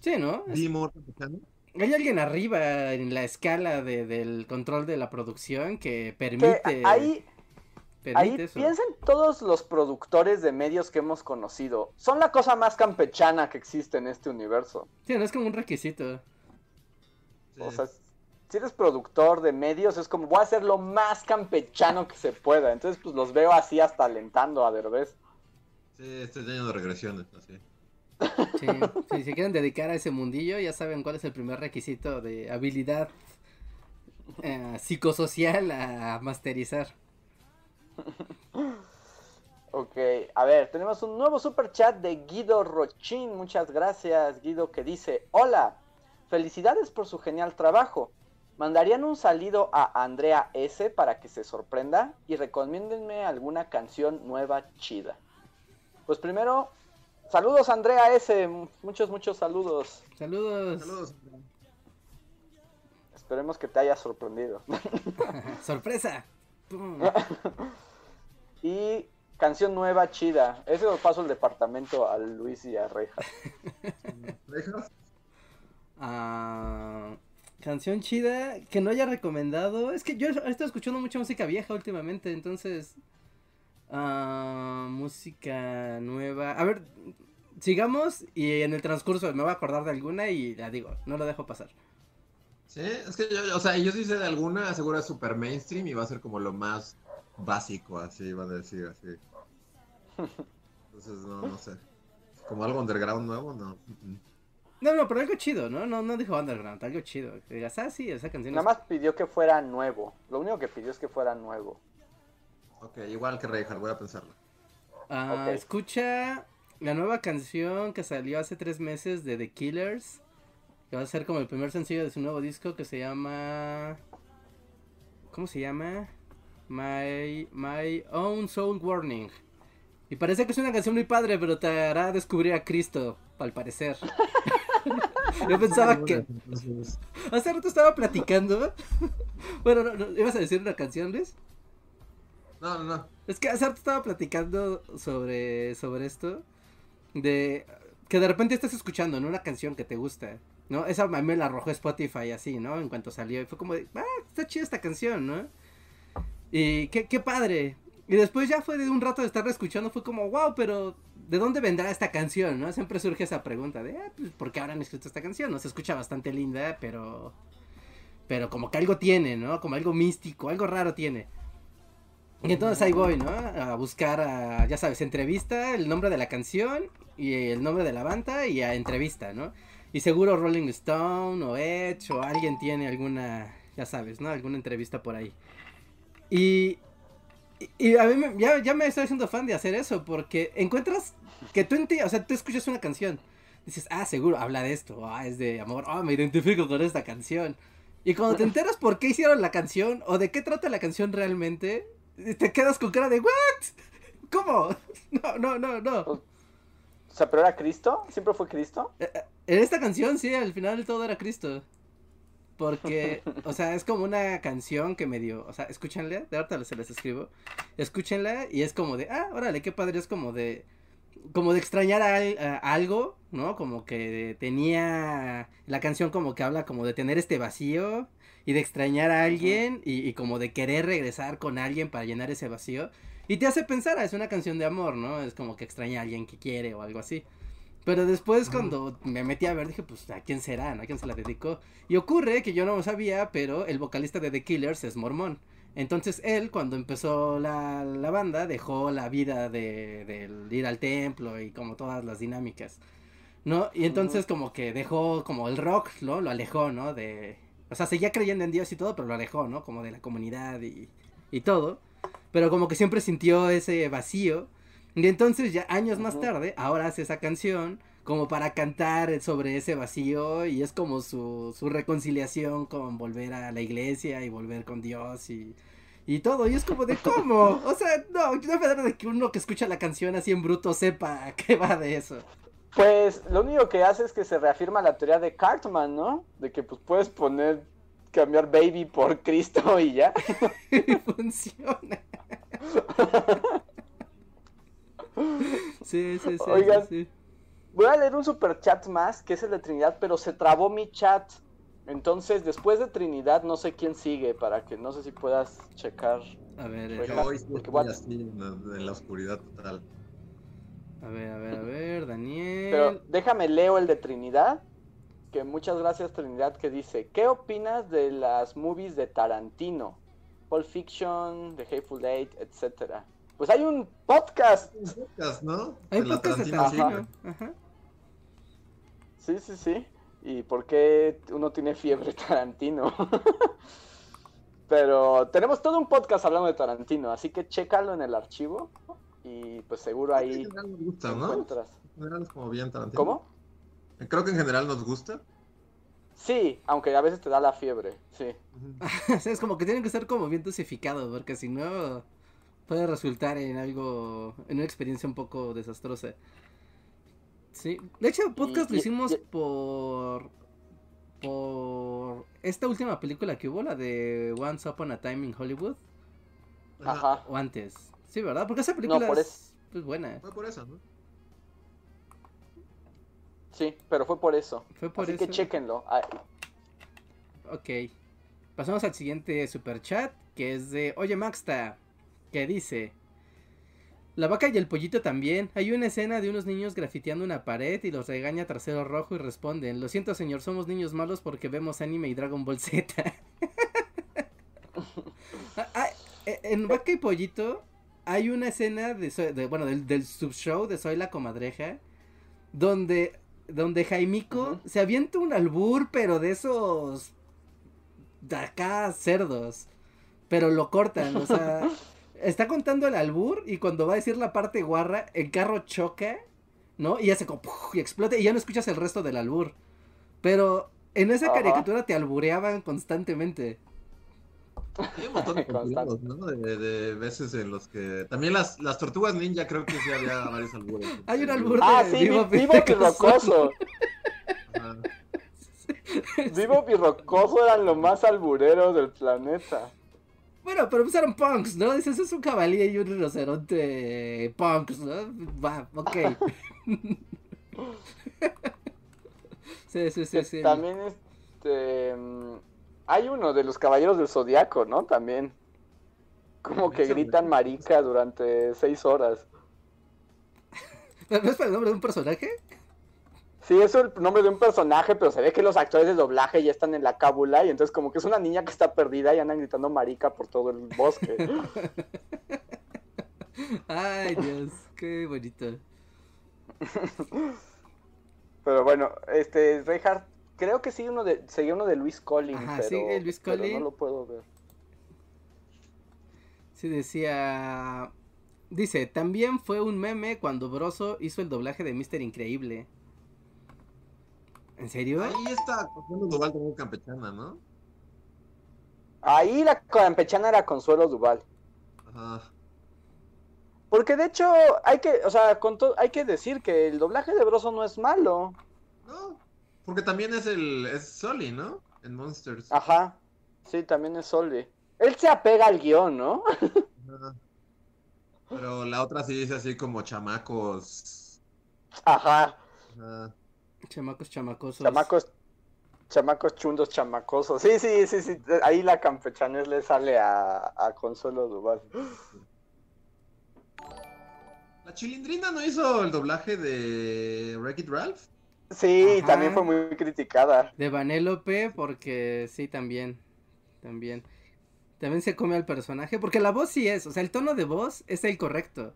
Sí, ¿no? Es-
¿Dimor campechano?
Hay alguien arriba en la escala de- del control de la producción que
Que
permite,
ahí,
permite
ahí
eso.
piensen todos los productores de medios que hemos conocido. Son la cosa más campechana que existe en este universo.
Sí, no es como un requisito.
O sea, si eres productor de medios, es como voy a hacer lo más campechano que se pueda. Entonces, pues los veo así hasta alentando a Derbez.
Sí, este es de regresiones, así.
Si se quieren dedicar a ese mundillo, ya saben cuál es el primer requisito de habilidad eh, psicosocial a masterizar.
Ok, a ver, tenemos un nuevo super chat de Guido Rochín. Muchas gracias, Guido, que dice: Hola, felicidades por su genial trabajo. ¿Mandarían un salido a Andrea S para que se sorprenda? Y recomiéndenme alguna canción nueva chida. Pues primero, saludos Andrea S. Muchos, muchos saludos.
Saludos.
Saludos.
Esperemos que te haya sorprendido.
Sorpresa. Pum.
y canción nueva chida. Ese lo paso el departamento a Luis y a Reja.
¿Dejas?
Ah, canción chida que no haya recomendado. Es que yo he estado escuchando mucha música vieja últimamente, entonces. Ah, música nueva. A ver, sigamos y en el transcurso me voy a acordar de alguna y la digo, no lo dejo pasar.
Sí, es que yo, o sea, yo sí sé de alguna, seguro es super mainstream y va a ser como lo más básico, así, van a decir, así. Entonces, no, no sé. Como algo underground nuevo, no.
No, no, pero algo chido, ¿no? No, no dijo underground, algo chido. Que digas, ah, sí, esa canción
Nada
es-
más pidió que fuera nuevo. Lo único que pidió es que fuera nuevo.
Ok, igual que Reinhardt, voy a pensarlo.
Ah. Escucha la nueva canción que salió hace tres meses de The Killers. Que va a ser como el primer sencillo de su nuevo disco que se llama. ¿Cómo se llama? My, My Own Soul Warning. Y parece que es una canción muy padre, pero te hará descubrir a Cristo, al parecer. Yo pensaba que. Hace rato estaba platicando. Bueno, no, no, ¿ibas a decir una canción, Luis?
No, no, no.
Es que hace rato estaba platicando sobre, sobre esto. De que de repente estás escuchando, ¿no? Una canción que te gusta, ¿no? Esa a me la arrojó Spotify así, ¿no? En cuanto salió. Y fue como ah, está chida esta canción, ¿no? Y qué, qué padre. Y después ya fue de un rato de estarla escuchando, fue como, wow, pero ¿de dónde vendrá esta canción, no? Siempre surge esa pregunta de, ah, pues, ¿por qué habrán escrito esta canción? No se escucha bastante linda, pero. Pero como que algo tiene, ¿no? Como algo místico, algo raro tiene. Y entonces ahí voy, ¿no? A buscar, a, ya sabes, entrevista, el nombre de la canción y el nombre de la banda y a entrevista, ¿no? Y seguro Rolling Stone o Edge o alguien tiene alguna, ya sabes, ¿no? Alguna entrevista por ahí. Y, y- a mí me- ya, ya me estoy haciendo fan de hacer eso porque encuentras que tú, enti- o sea, tú escuchas una canción, dices, ah, seguro, habla de esto, ah, es de amor, ah, me identifico con esta canción. Y cuando te enteras por qué hicieron la canción o de qué trata la canción realmente, te quedas con cara de, ¿what? ¿Cómo? No, no, no, no.
O sea, pero era Cristo. ¿Siempre fue Cristo?
En esta canción, sí, al final todo era Cristo. Porque, o sea, es como una canción que me dio, o sea, escúchenla, de ahorita se les escribo, escúchenla y es como de, ah, órale, qué padre, es como de, como de extrañar a, al- a algo, ¿no? Como que tenía, la canción como que habla como de tener este vacío y de extrañar a alguien y, y como de querer regresar con alguien para llenar ese vacío. Y te hace pensar, ah, es una canción de amor, ¿no? Es como que extraña a alguien que quiere o algo así. Pero después cuando me metí a ver dije, pues, ¿a quién será? ¿no? ¿A quién se la dedicó? Y ocurre que yo no lo sabía, pero el vocalista de The Killers es mormón. Entonces él, cuando empezó la, la banda, dejó la vida de, del ir al templo y como todas las dinámicas, ¿no? Y entonces como que dejó como el rock, ¿no? Lo alejó, ¿no? De... O sea, seguía creyendo en Dios y todo, pero lo alejó, ¿no? Como de la comunidad y, y todo. Pero como que siempre sintió ese vacío. Y entonces ya años más tarde, ahora hace esa canción como para cantar sobre ese vacío y es como su, su reconciliación con volver a la iglesia y volver con Dios y, y todo. Y es como de cómo. O sea, no, no me da de que uno que escucha la canción así en bruto sepa qué va de eso.
Pues lo único que hace es que se reafirma la teoría de Cartman, ¿no? De que pues puedes poner, cambiar baby por Cristo y ya.
Funciona. Sí, sí, sí.
Oigan.
sí, sí.
Voy a leer un super chat más, que es el de Trinidad, pero se trabó mi chat. Entonces, después de Trinidad, no sé quién sigue, para que no sé si puedas checar.
A ver,
hoy sí en la oscuridad total.
A ver, a ver, a ver, Daniel.
Pero déjame leo el de Trinidad. Que muchas gracias, Trinidad, que dice: ¿Qué opinas de las movies de Tarantino? Pulp Fiction, The Hateful Eight, etcétera. Pues hay un podcast.
Podcast, ¿no?
Hay podcast de
Tarantino
Tarantino. Ajá.
Sí, sí, sí. ¿Y por qué uno tiene fiebre Tarantino? Pero tenemos todo un podcast hablando de Tarantino, así que chécalo en el archivo y pues seguro
En
ahí
general nos gusta, ¿no?
encuentras.
En general es como bien Tarantino.
¿Cómo?
Creo que en general nos gusta.
Sí, aunque a veces te da la fiebre, sí.
O sea, es como que tienen que ser como bien dosificados, porque si no puede resultar en algo, en una experiencia un poco desastrosa. Sí, de hecho, el podcast
Y-
lo
y-
hicimos
y-
por por esta última película que hubo, la de Once Upon a Time in Hollywood,
Ajá.
o antes. Sí, ¿verdad? Porque esa película
por
es pues, buena.
Fue por eso, ¿no?
Sí, pero fue por eso.
Fue por
así
eso.
que chéquenlo. Ah,
Ok. Pasamos al siguiente super chat, que es de Oye Maxta, que dice, La vaca y el pollito también. Hay una escena de unos niños grafiteando una pared y los regaña trasero rojo y responden, lo siento señor, somos niños malos porque vemos anime y Dragon Ball Z. Ah, ah, eh, en vaca y pollito hay una escena de, bueno, del, del subshow de Soy la comadreja donde donde Jaimico se avienta un albur pero de esos de acá cerdos pero lo cortan, o sea, está contando el albur y cuando va a decir la parte guarra, el carro choca, ¿no? Y hace como y explota y ya no escuchas el resto del albur. Pero en esa caricatura te albureaban constantemente.
Hay un montón de compilados, ¿no? De, de veces en los que. También las, las tortugas ninja, creo que sí había varios albures.
Hay un albur
Ah, sí,
Vivo
vivo, vivo y rocoso.
Ajá.
Vivo y rocoso eran lo más alburero del planeta.
Bueno, pero pues eran punks, ¿no? Dices, es un cabalí y un rinoceronte punks, ¿no? Va, ok. sí, sí, sí, sí.
También este mm, hay uno de los caballeros del zodiaco, ¿no? También. Como que gritan marica durante seis horas.
¿No es para el nombre de un personaje?
Sí, es el nombre de un personaje, pero se ve que los actores de doblaje ya están en la cábula y entonces como que es una niña que está perdida y andan gritando marica por todo el bosque.
Ay, Dios, qué bonito.
Pero bueno, este, Reinhardt, creo que sí uno de, seguía uno de Luis Collin,
Ajá,
pero,
sigue Luis
pero
Collin.
no lo puedo ver.
Sí, decía. Dice, también fue un meme cuando Broso hizo el doblaje de Mister Increíble. ¿En serio?
Ahí está Consuelo Duval como campechana, ¿no?
Ahí la campechana era Consuelo Duval.
Ajá.
Porque de hecho, hay que, o sea, con hay que decir que el doblaje de Broso no es malo.
No. Porque también es el. Es Soli, ¿no? En Monsters.
Ajá. Sí, también es Solvi. Él se apega al guion, ¿no?
Pero la otra sí dice así como chamacos.
Ajá.
Ajá.
Chamacos, chamacosos.
Chamacos, chamacos chundos, chamacosos. Sí, sí, sí, sí. Ahí la campechanés le sale a, a Consuelo Duval.
La chilindrina no hizo el doblaje de Wreck-It Ralph.
Sí,
Ajá.
también fue muy criticada.
De Vanélope, porque sí, también. También. También se come al personaje, porque la voz sí es, o sea, el tono de voz es el correcto.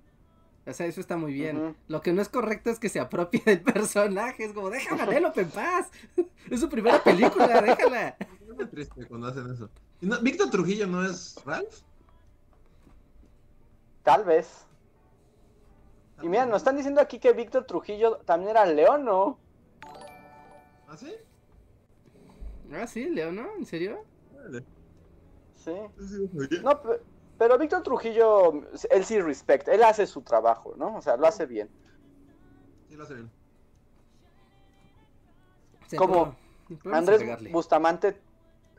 O sea, eso está muy bien. Lo que no es correcto es que se apropie del personaje. Es como, deja a Vanélope en paz. Es su primera película, déjala.
Es triste cuando hacen eso. ¿Y no- ¿Víctor Trujillo no es Ralph?
Tal vez. Y mira, nos están diciendo aquí que Víctor Trujillo también era león, ¿no?
¿Ah, sí?
Ah, sí, Leo, ¿no? ¿En serio?
Sí. No, pe- pero Víctor Trujillo, él sí respecta, él hace su trabajo, ¿no? O sea, lo hace bien.
Sí, lo hace bien.
Como Andrés. Bustamante,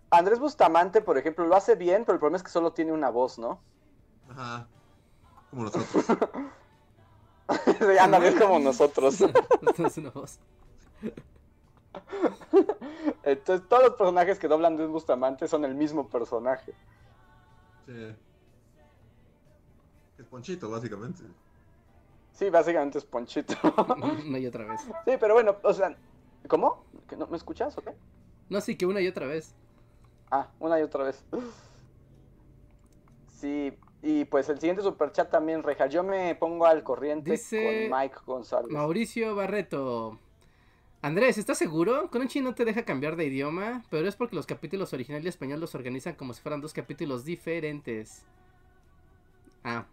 Andrés Bustamante, por ejemplo, lo hace bien, pero el problema es que solo tiene una voz, ¿no?
Ajá. Como nosotros.
Sí, Ándale, es como nosotros.
Entonces, una voz.
Entonces, todos los personajes que doblan Andrés Bustamante son el mismo personaje.
Sí. Es Ponchito, básicamente.
Sí, básicamente es Ponchito.
Una y otra vez.
Sí, pero bueno, o sea, ¿cómo? ¿Que no, ¿Me escuchas o qué?
No, sí, que una y otra vez.
Ah, una y otra vez. Sí, y pues el siguiente superchat también, Reja. Yo me pongo al corriente
Dice
con Mike González.
Mauricio Barreto. Andrés, ¿estás seguro? Crunchy no te deja cambiar de idioma, pero es porque los capítulos original y español los organizan como si fueran dos capítulos diferentes. Ah,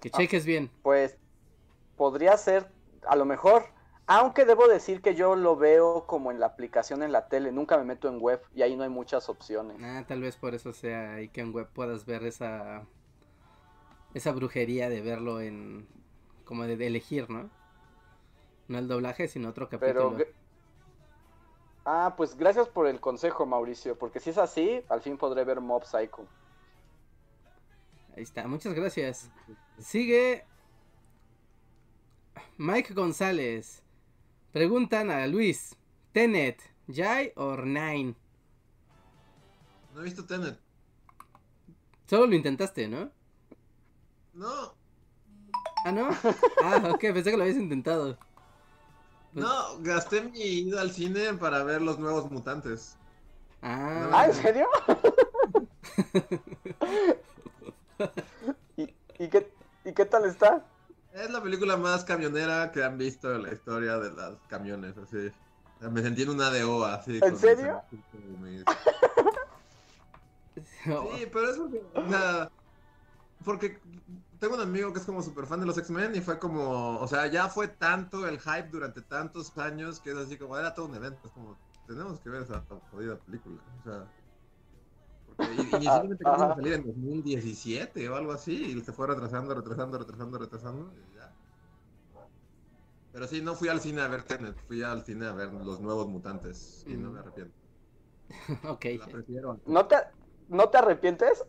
que
Ah.
cheques bien.
Pues podría ser, a lo mejor, aunque debo decir que yo lo veo como en la aplicación en la tele, nunca me meto en web y ahí no hay muchas opciones.
Ah, tal vez por eso sea y que en web puedas ver esa esa brujería de verlo en como de, de elegir, ¿no? No el doblaje, sino otro
Pero...
capítulo.
Ah, pues gracias por el consejo, Mauricio, porque si es así, al fin podré ver Mob Psycho.
Ahí está, muchas gracias. Sigue Mike González. Preguntan a Luis, Tenet, Jai o Nine.
No he visto Tenet.
Solo lo intentaste, ¿no?
No.
Ah, ¿no? Ah, ok, pensé que lo habías intentado. Pues-
No, gasté mi ida al cine para ver los nuevos mutantes.
Ah,
¿Ah, en serio? ¿Y, y qué, ¿Y qué tal está?
Es la película más camionera que han visto en la historia de las camiones, así. O sea, me sentí en una DO, así. con mis
serio?
mis- Sí, pero es porque, o sea, porque tengo un amigo que es como súper fan de los X-Men y fue como, o sea, ya fue tanto el hype durante tantos años que es así como, era todo un evento, es como, tenemos que ver esa jodida película, o sea, porque inicialmente querían salir en 2017 o algo así y se fue retrasando, retrasando, retrasando, retrasando y ya. Pero sí, no fui al cine a ver Tenet, fui al cine a ver los nuevos mutantes y no me
Mm.
arrepiento.
ok.
La prefiero a-
¿No te, ¿No te arrepientes?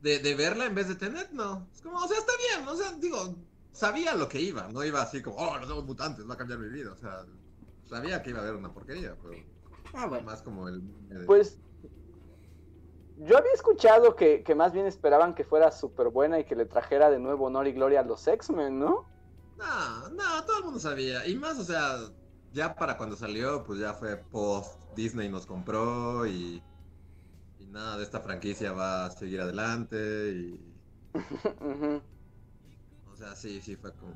De, de verla en vez de Tenet, no. Es como, o sea, está bien, o sea, digo, sabía lo que iba, no iba así como, oh, los nuevos mutantes, va a cambiar mi vida, o sea, sabía que iba a haber una porquería, pero
Ah, bueno.
más como el... el-
Pues yo había escuchado que, que más bien esperaban que fuera súper buena y que le trajera de nuevo honor y gloria a los X-Men, ¿no?
No, no, todo el mundo sabía, y más, o sea, ya para cuando salió, pues ya fue post, Disney nos compró y... Nada de esta franquicia va a seguir adelante y... O sea, sí, sí, fue como...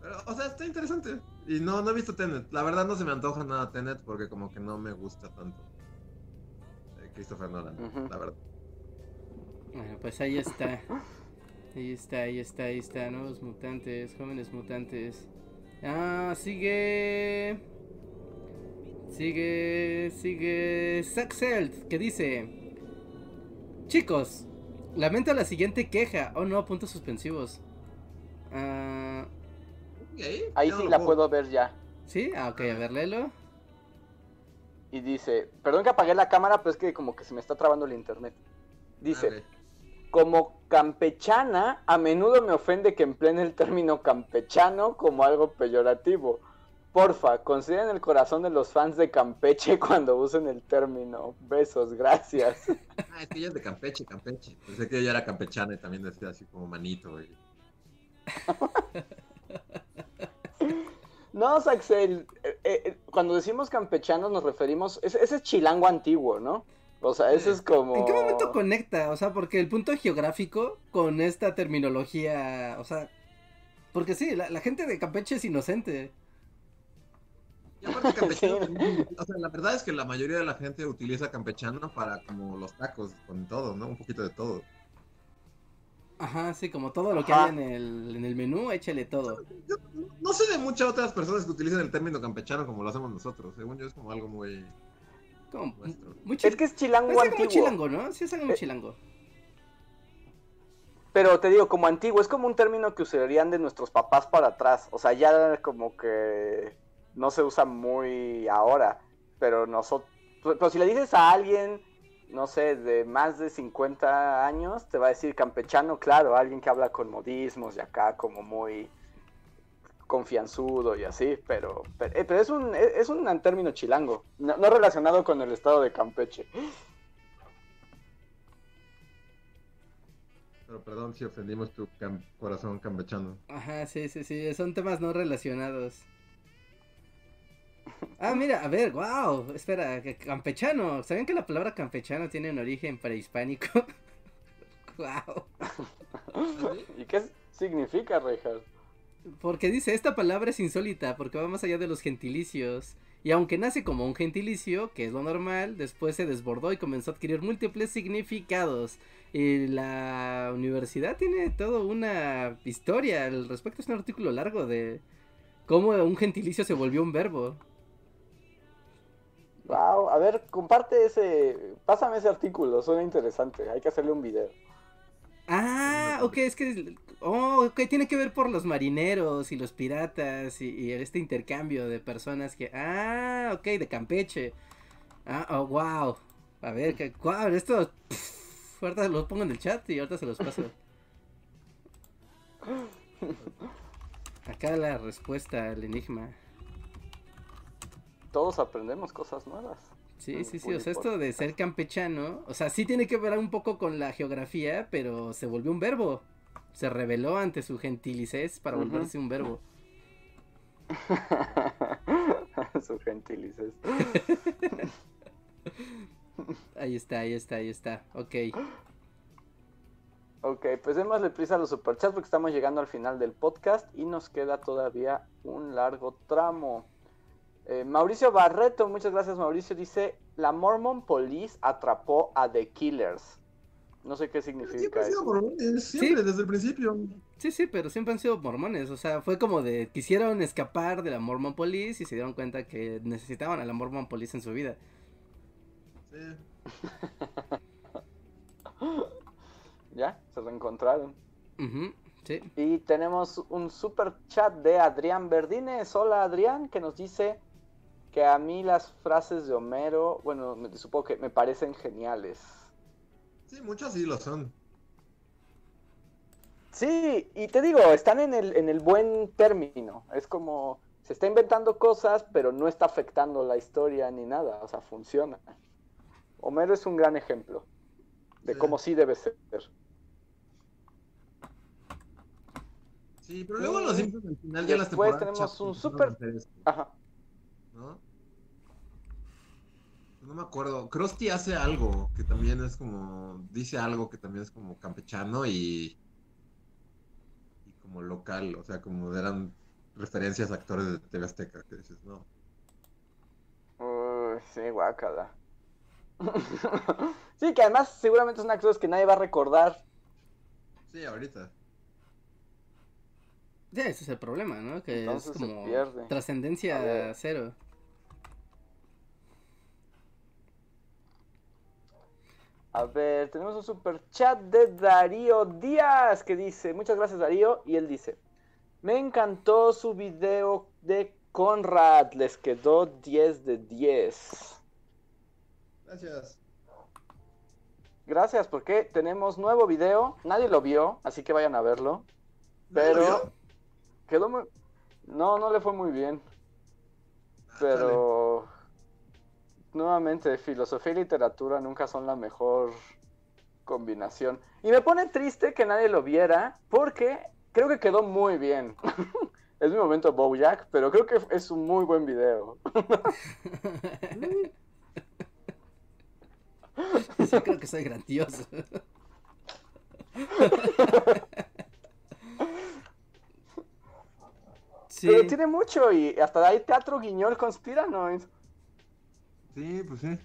Pero, o sea, está interesante. Y no, no he visto Tenet. La verdad no se me antoja nada Tenet porque como que no me gusta tanto. eh, Christopher Nolan, la verdad.
Bueno, pues ahí está. Ahí está, ahí está, ahí está. Nuevos mutantes, jóvenes mutantes. Ah, sigue. Sigue, sigue. Saxelt, que dice: Chicos, lamento la siguiente queja. Oh no, puntos suspensivos. Ah,
¿Y ahí?
Sí
no
la puedo ver ya.
¿Sí? Ah, ok, a ver, léelo.
Y dice, perdón que apagué la cámara, pero es que como que se me está trabando el internet. Dice, como campechana, a menudo me ofende que empleen el término campechano como algo peyorativo. Porfa, consideren el corazón de los fans de Campeche cuando usen el término. Besos, gracias.
Ah, es que ella es de Campeche, Campeche. Pensé que ella era campechana y también decía así como manito. y-
No, Saxel, eh, eh, cuando decimos campechanos nos referimos, ese, ese es chilango antiguo, ¿no? O sea, ese es como...
¿En qué momento conecta? O sea, porque el punto geográfico con esta terminología, o sea, porque sí, la, la gente de Campeche es inocente.
Y aparte campechano, o sea, la verdad es que la mayoría de la gente utiliza campechano para como los tacos, con todo, ¿no? Un poquito de todo.
Ajá, sí, como todo lo que
Ajá.
hay en el, en el menú, échale todo.
Yo no sé de muchas otras personas que utilizan el término campechano como lo hacemos nosotros. Según yo es como algo muy
Como,
Es que es chilango
Es como
antiguo.
chilango, ¿no? Sí, es algo muy
Eh,
chilango.
Pero te digo, como antiguo, es como un término que usarían de nuestros papás para atrás. O sea, ya como que no se usa muy ahora. Pero nosotros. Pero si le dices a alguien, no sé, de más de 50 años, te va a decir campechano, claro, alguien que habla con modismos y acá como muy confianzudo y así, pero, pero, eh, pero es un es es un término chilango, no, no relacionado con el estado de Campeche.
Pero perdón si ofendimos tu cam- corazón campechano.
Ajá, sí, sí, sí, son temas no relacionados. Ah, mira, a ver, wow, espera, campechano. ¿Saben que la palabra campechano tiene un origen prehispánico? wow.
¿Y qué significa, Reinhardt?
Porque dice, esta palabra es insólita porque va más allá de los gentilicios. Y aunque nace como un gentilicio, que es lo normal, después se desbordó y comenzó a adquirir múltiples significados. Y la universidad tiene toda una historia al respecto. Es un artículo largo de cómo un gentilicio se volvió un verbo.
Wow, a ver, comparte ese, pásame ese artículo, suena interesante, hay que hacerle un video.
Ah, ok, es que... Oh, ok, tiene que ver por los marineros y los piratas y, y este intercambio de personas que... Ah, ok, de Campeche. Ah, oh, wow. A ver, que, wow, esto... pff, ahorita lo pongo en el chat y ahorita se los paso. Acá la respuesta al enigma.
Todos aprendemos cosas nuevas.
Sí, sí, sí, o sea, esto de ser campechano, o sea, sí tiene que ver un poco con la geografía, pero se volvió un verbo. Se rebeló ante su gentilicez para volverse un verbo.
Su gentilices.
Ahí está, ahí está, ahí está. Ok.
Ok, pues démosle prisa a los superchats porque estamos llegando al final del podcast y nos queda todavía un largo tramo. Eh, Mauricio Barreto, muchas gracias Mauricio, dice, la Mormon Police atrapó a The Killers. No sé qué
Siempre
significa
sido
eso.
mormones, siempre, desde el principio.
Sí, sí, pero siempre han sido mormones. O sea, fue como de quisieron escapar de la Mormon Police y se dieron cuenta que necesitaban a la Mormon Police en su vida.
Sí.
Ya, se reencontraron.
Sí.
Y tenemos un super chat de Adrián Verdines. Hola Adrián, que nos dice que a mí las frases de Homero, bueno, me, supongo que me parecen geniales.
Sí, muchos sí lo son.
Sí, y te digo, están en el, en el buen término. Es como, se está inventando cosas, pero no está afectando la historia ni nada. O sea, funciona. Homero es un gran ejemplo de
Sí.
cómo sí debe ser.
Sí, pero luego los Simpsons al final ya las
Después
temporadas
tenemos
chafas
un
eso,
Ajá.
¿No? No me acuerdo. Krusty hace algo que también es como. Dice algo que también es como campechano y. Y como local. O sea, como eran referencias a actores de TV Azteca. Que dices, no.
Uy, sí, guácala. sí, que además seguramente son actores que nadie va a recordar.
Sí, ahorita.
Sí, ese es el problema, ¿no? Que
Entonces
es como trascendencia cero.
A ver, tenemos un super chat de Darío Díaz que dice, muchas gracias Darío, y él dice, me encantó su video de Conrad, les quedó 10 de 10.
Gracias.
Gracias, porque tenemos nuevo video, nadie lo vio, así que vayan a verlo,
¿Nadie lo
pero quedó muy... No, no le fue muy bien.
Ah,
Pero nuevamente, filosofía y literatura nunca son la mejor combinación. Y me pone triste que nadie lo viera porque creo que quedó muy bien. es mi momento Bojack, pero creo que es un muy buen video.
Sí, creo que soy grandioso. Sí,
Pero tiene mucho y hasta hay teatro guiñol conspiranoid.
Sí, pues sí.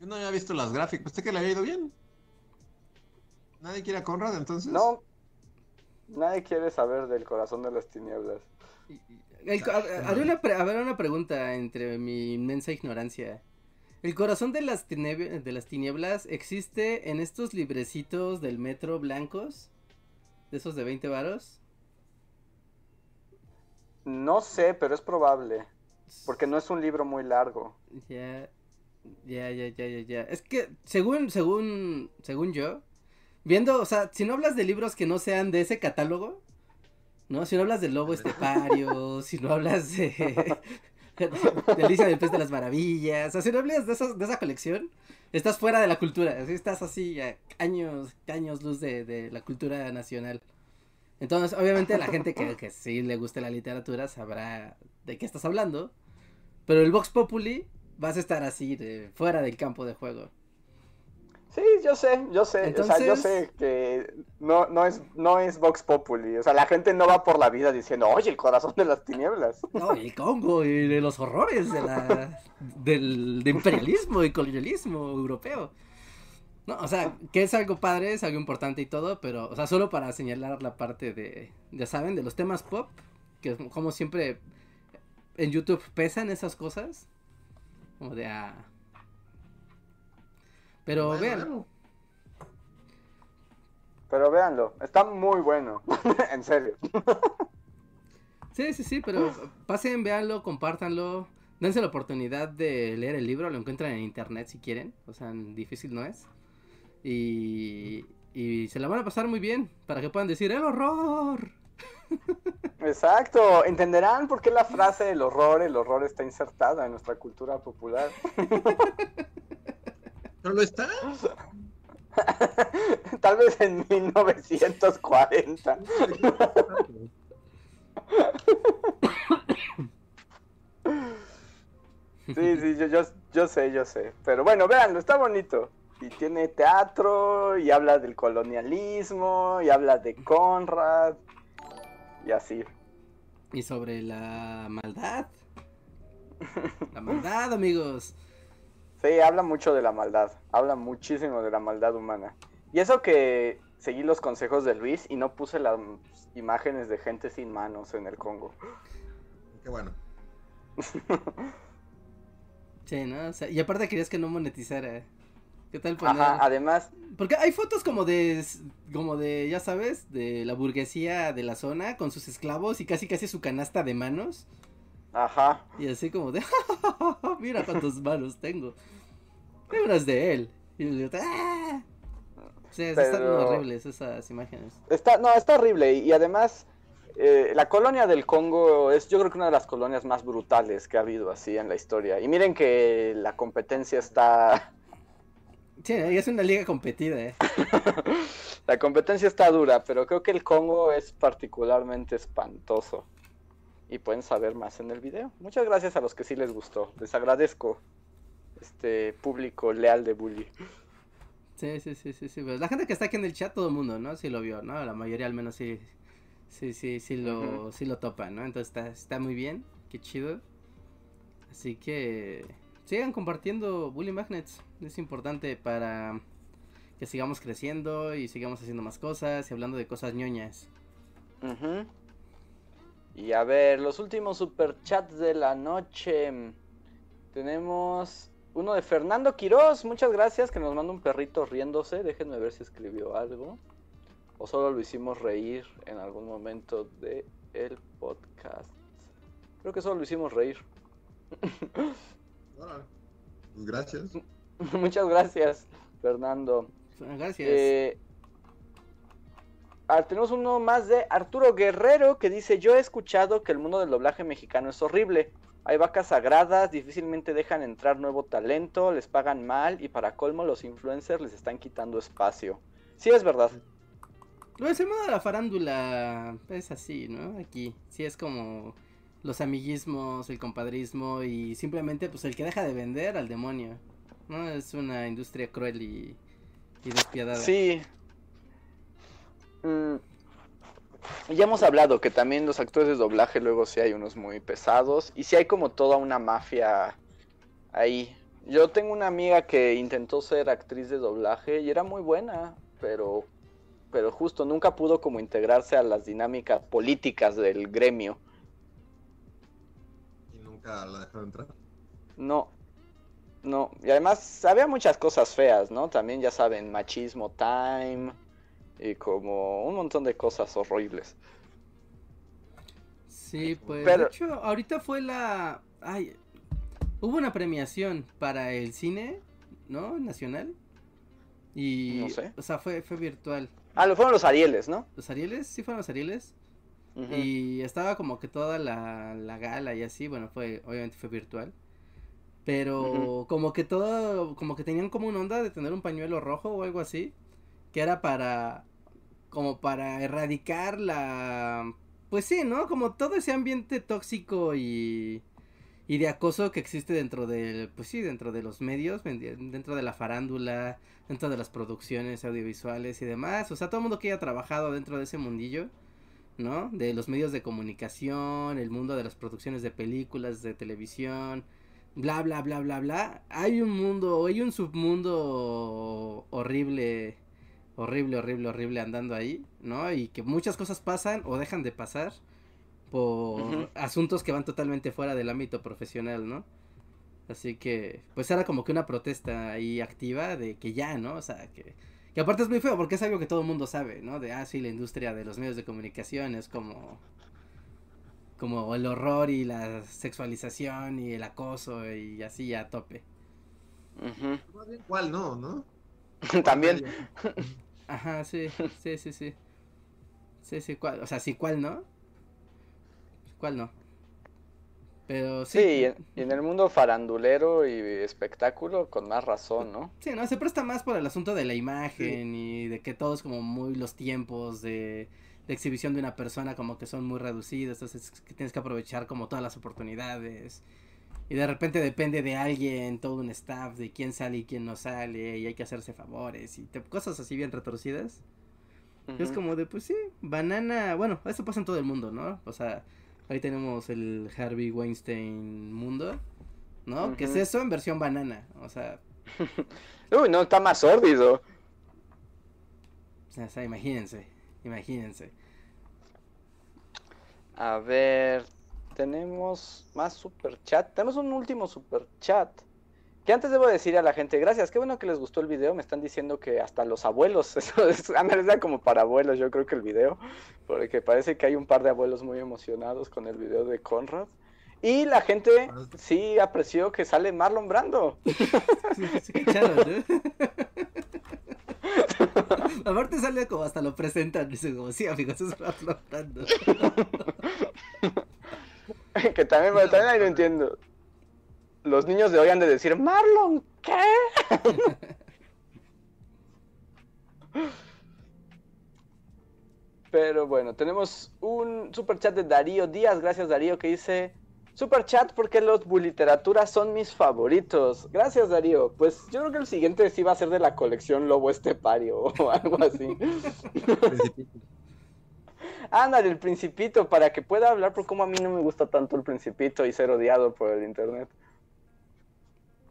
Yo no había visto las gráficas. Pensé que le había ido bien. ¿Nadie quiere a Conrad entonces?
No, nadie quiere saber del corazón de las tinieblas.
El haré una pre- a ver, una pregunta entre mi inmensa ignorancia. ¿El corazón de las, de las tinieblas existe en estos librecitos del metro blancos? ¿De esos de 20 varos?
No sé, pero es probable. Porque no es un libro muy largo.
Ya, ya, ya, ya, ya, ya. Es que, según, según, según yo, viendo, o sea, si no hablas de libros que no sean de ese catálogo, ¿no? Si no hablas del lobo estepario, si no hablas de, de Alicia del Pez de las Maravillas, o sea, si no hablas de, esos, de esa colección, estás fuera de la cultura, así estás así a años, años luz de, de la cultura nacional. Entonces, obviamente la gente que, que sí le guste la literatura sabrá de qué estás hablando, pero el Vox Populi vas a estar así de fuera del campo de juego.
Sí, yo sé, yo sé, o sea, yo
Entonces-
sé que no, no es, no es Vox Populi, o sea, la gente no va por la vida diciendo, oye, el corazón de las tinieblas.
No, y el Congo y de los horrores de la, del de imperialismo y colonialismo europeo. No, o sea, que es algo padre, es algo importante y todo, pero, o sea, solo para señalar la parte de, ya saben, de los temas pop, que como siempre en YouTube pesan esas cosas, como de ah. Pero
Bueno,
vean,
bueno.
Pero véanlo, está muy bueno, en serio.
Sí, sí, sí, pero pasen, véanlo, compártanlo, dense la oportunidad de leer el libro, lo encuentran en internet si quieren, o sea, difícil no es. Y, y se la van a pasar muy bien, para que puedan decir, ¡el horror!
Exacto, entenderán por qué la frase el horror, el horror está insertada en nuestra cultura popular.
¿Pero lo está?
Tal vez en 1940. Sí, sí, yo, yo, yo sé, yo sé. Pero bueno, véanlo, está bonito. Y tiene teatro, y habla del colonialismo, y habla de Conrad, y así.
Y sobre la maldad. La maldad, amigos.
Sí, habla mucho de la maldad, habla muchísimo de la maldad humana. Y eso que seguí los consejos de Luis y no puse las imágenes de gente sin manos en el Congo.
Qué bueno.
Sí, ¿no? O sea, y aparte querías que no monetizara. ¿Qué tal poner?
Ajá, además,
Porque hay fotos como de, como de, ya sabes, de la burguesía de la zona con sus esclavos y casi casi su canasta de manos.
ajá.
Y así como de, mira cuántas manos tengo. Unas de él. Y el otro, ¡ah! O sea, están
Pero-
horribles esas imágenes.
Está, no, está horrible. Y además, eh, la colonia del Congo es yo creo que una de las colonias más brutales que ha habido así en la historia. Y miren que la competencia está...
Sí, es una liga competida, eh.
La competencia está dura, pero creo que el Congo es particularmente espantoso. Y pueden saber más en el video. Muchas gracias a los que sí les gustó. Les agradezco este público leal de Bully.
Sí, sí, sí, sí, sí. Pues la gente que está aquí en el chat, todo el mundo, ¿no? Sí lo vio, ¿no? La mayoría al menos sí, sí, sí, sí lo, sí lo topa, ¿no? Entonces está, está muy bien, qué chido. Así que sigan compartiendo Bully Magnets. Es importante para que sigamos creciendo y sigamos haciendo más cosas y hablando de cosas ñoñas.
Y a ver, los últimos superchats de la noche. Tenemos uno de Fernando Quiroz. Muchas gracias, que nos manda un perrito riéndose. Déjenme ver si escribió algo. O solo lo hicimos reír en algún momento de el podcast. Creo que solo lo hicimos reír.
Pues gracias.
Muchas gracias, Fernando.
Gracias.
Eh, ah, tenemos uno más de Arturo Guerrero que dice, yo he escuchado que el mundo del doblaje mexicano es horrible. Hay vacas sagradas, difícilmente dejan entrar nuevo talento, les pagan mal y para colmo los influencers les están quitando espacio. Sí, es verdad.
Pues el modo de la farándula es así, ¿no? Aquí, sí es como los amiguismos, el compadrismo y simplemente pues el que deja de vender al demonio, ¿no? Es una industria cruel y, y despiadada.
Sí. Mm, Ya hemos hablado que también los actores de doblaje luego sí hay unos muy pesados y sí hay como toda una mafia ahí. Yo tengo una amiga que intentó ser actriz de doblaje y era muy buena, pero pero justo nunca pudo como integrarse a las dinámicas políticas del gremio.
Y nunca la dejaron entrar.
No. No, y además había muchas cosas feas, ¿no? También ya saben, machismo time y como un montón de cosas horribles.
Sí, pues
Pero-
de hecho ahorita fue la... Ay, hubo una premiación para el cine, ¿no? Nacional. Y...
No sé.
O sea, fue, fue virtual.
Ah, lo fueron los Arieles, ¿no?
¿Los Arieles? ¿Sí fueron los Arieles? Y estaba como que toda la, la gala y así, bueno, fue, obviamente fue virtual. Pero como que todo, como que tenían como una onda de tener un pañuelo rojo o algo así, que era para, como para erradicar la, pues sí, ¿no? Como todo ese ambiente tóxico y, y de acoso que existe dentro del, pues sí, dentro de los medios, dentro de la farándula, dentro de las producciones audiovisuales y demás. O sea, todo el mundo que haya trabajado dentro de ese mundillo. ¿no? De los medios de comunicación, el mundo de las producciones de películas, de televisión, bla, bla, bla, bla, bla. Hay un mundo, hay un submundo horrible, horrible, horrible, horrible andando ahí, ¿no? Y que muchas cosas pasan o dejan de pasar por asuntos que van totalmente fuera del ámbito profesional, ¿no? Así que, pues era como que una protesta ahí activa de que ya, ¿no? O sea, que, que aparte es muy feo porque es algo que todo el mundo sabe, ¿no? De, ah, sí, la industria de los medios de comunicación es como, como el horror y la sexualización y el acoso y así a tope.
¿cuál no, no?
También.
Ajá, sí, sí, sí, sí. Sí, sí, ¿cuál? O sea, sí, ¿cuál no? ¿Cuál no? Pero sí.
Sí, y en, y en el mundo farandulero y espectáculo, con más razón, ¿no?
Sí, no, se presta más por el asunto de la imagen y de que todo es como muy los tiempos de, de exhibición de una persona como que son muy reducidos, entonces que tienes que aprovechar como todas las oportunidades. Y de repente depende de alguien, todo un staff, de quién sale y quién no sale, y hay que hacerse favores y te- cosas así bien retorcidas. Es como de, pues sí, banana, bueno, eso pasa en todo el mundo, ¿no? O sea, ahí tenemos el Harvey Weinstein mundo, ¿no? Que es eso en versión banana, o sea,
Uy, no, está más sórdido.
o sea, imagínense, imagínense.
A ver, tenemos más super chat. Tenemos un último super chat. Que antes debo decir a la gente, gracias, qué bueno que les gustó el video. Me están diciendo que hasta los abuelos, eso es, anda como para abuelos, yo creo que el video, porque parece que hay un par de abuelos muy emocionados con el video de Conrad. Y la gente sí apreció que sale Marlon Brando.
Sí, ¿no? Aparte sale como hasta lo presentan, dice como, sí amigos, es Marlon Brando.
que también, bueno, también ahí lo entiendo. Los niños de hoy han de decir, Marlon, ¿qué? Pero bueno, tenemos un super chat de Darío Díaz, gracias Darío, que dice, super chat porque los buliteraturas son mis favoritos. Gracias Darío, pues yo creo que el siguiente sí va a ser de la colección Lobo Estepario o algo así.
Principito.
Ándale, el principito, para que pueda hablar por cómo a mí no me gusta tanto el principito y ser odiado por el internet.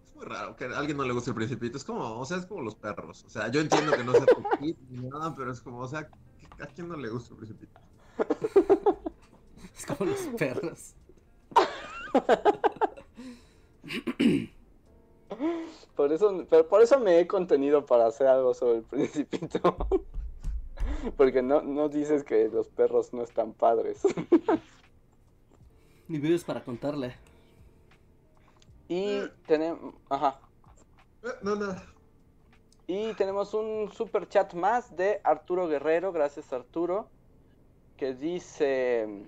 Es muy raro que a alguien no le guste el principito. Es como, o sea, es como los perros. O sea, yo entiendo que no sea poquito ni nada, pero es como, o sea, ¿a quién no le gusta el principito?
Es como los perros.
Por eso, pero por eso me he contenido para hacer algo sobre el principito. Porque no, no dices que los perros no están padres.
Mi video es para contarle.
Y tenemos. Ajá.
Eh, no, nada.
Y tenemos un super chat más de Arturo Guerrero, gracias Arturo, que dice,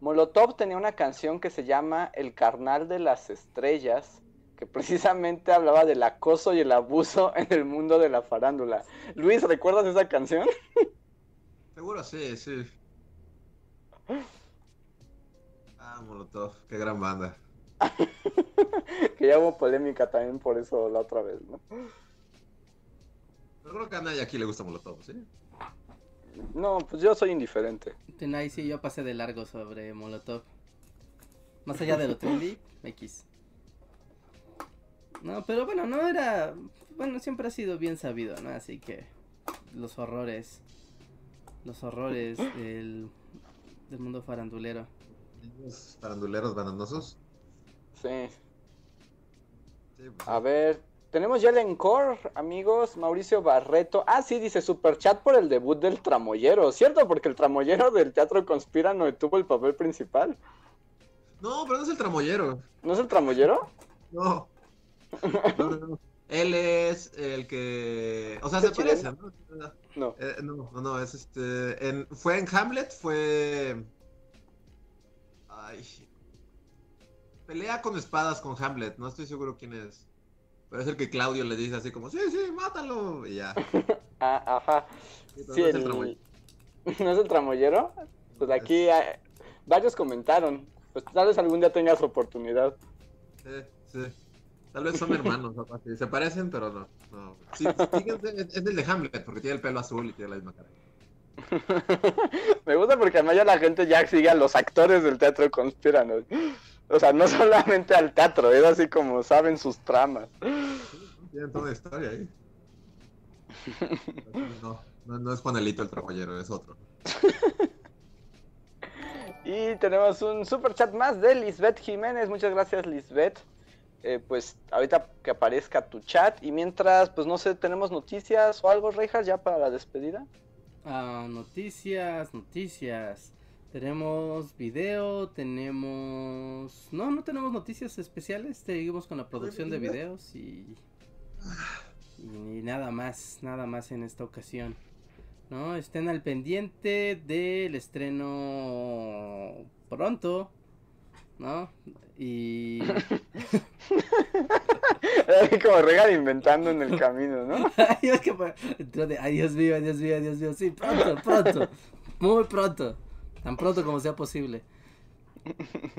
Molotov tenía una canción que se llama El carnal de las estrellas, que precisamente hablaba del acoso y el abuso en el mundo de la farándula. Luis, ¿recuerdas esa canción?
Seguro sí, sí. Ah, Molotov, qué gran banda.
que ya hubo polémica también por eso la otra vez, ¿no?
Pero creo que a nadie aquí le gusta Molotov, ¿sí?
No, pues yo soy indiferente.
Ahí sí, yo pasé de largo sobre Molotov. Más allá de lo trendy, X. No, pero bueno, no era. Bueno, siempre ha sido bien sabido, ¿no? Así que los horrores. Los horrores del, del mundo farandulero.
Los faranduleros bananosos.
Sí.
Sí, pues,
A ver, tenemos ya el encore, amigos. Mauricio Barreto. Ah, sí, dice superchat por el debut del tramoyero. ¿Cierto? Porque el tramoyero del Teatro Conspirano tuvo el papel principal.
No, pero no es el tramoyero.
¿No es el tramoyero?
No. No, no, no. Él es el que. O sea,
¿Es
se parece? ¿no?
No.
Eh, no, no, no, es este. En, fue en Hamlet, fue. Ay. Pelea con espadas con Hamlet, no estoy seguro quién es. Pero es el que Claudio le dice así como, sí, sí, mátalo. Y ya.
Ah, ajá.
Sí, pero
Sí,
no es el
el-
tramoyero.
¿No es el tramoyero? Pues aquí varios comentaron. Pues tal vez algún día tengas oportunidad.
Sí, sí. Tal vez son hermanos. Se parecen, pero no. no. Sí, fíjense, es, es el de Hamlet, porque tiene el pelo azul y tiene la misma cara.
Me gusta porque además ya la gente ya sigue a los actores del teatro conspirano. O sea, no solamente al teatro, es así como saben sus tramas.
Tienen toda la historia ahí. No, no, no es Juanelito el tramoyero, es otro.
Y tenemos un super chat más de Lisbeth Jiménez. Muchas gracias, Lisbeth. Eh, pues ahorita que aparezca tu chat. Y mientras, pues no sé, tenemos noticias o algo, Reijas, ya para la despedida.
Ah, noticias, noticias. Tenemos video, tenemos... No, no tenemos noticias especiales. Seguimos con la producción de videos y... Y nada más, nada más en esta ocasión. ¿No? Estén al pendiente del estreno pronto ¿no? Y...
como regal inventando en el camino, ¿no?
Ay, que entró de, ay, Dios mío, Dios sí, pronto, pronto, muy pronto, tan pronto como sea posible.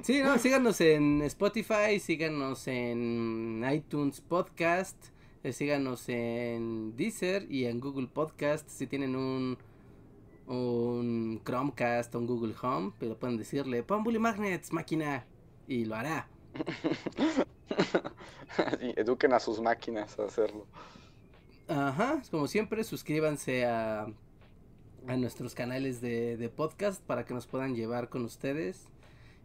Sí, no, síganos en Spotify, síganos en iTunes Podcast, síganos en Deezer y en Google Podcast, si tienen un un Chromecast o un Google Home, pero pueden decirle, pon Bully Magnets, máquina, y lo hará.
Y eduquen a sus máquinas a hacerlo.
Ajá, como siempre, suscríbanse a, a nuestros canales de, de podcast para que nos puedan llevar con ustedes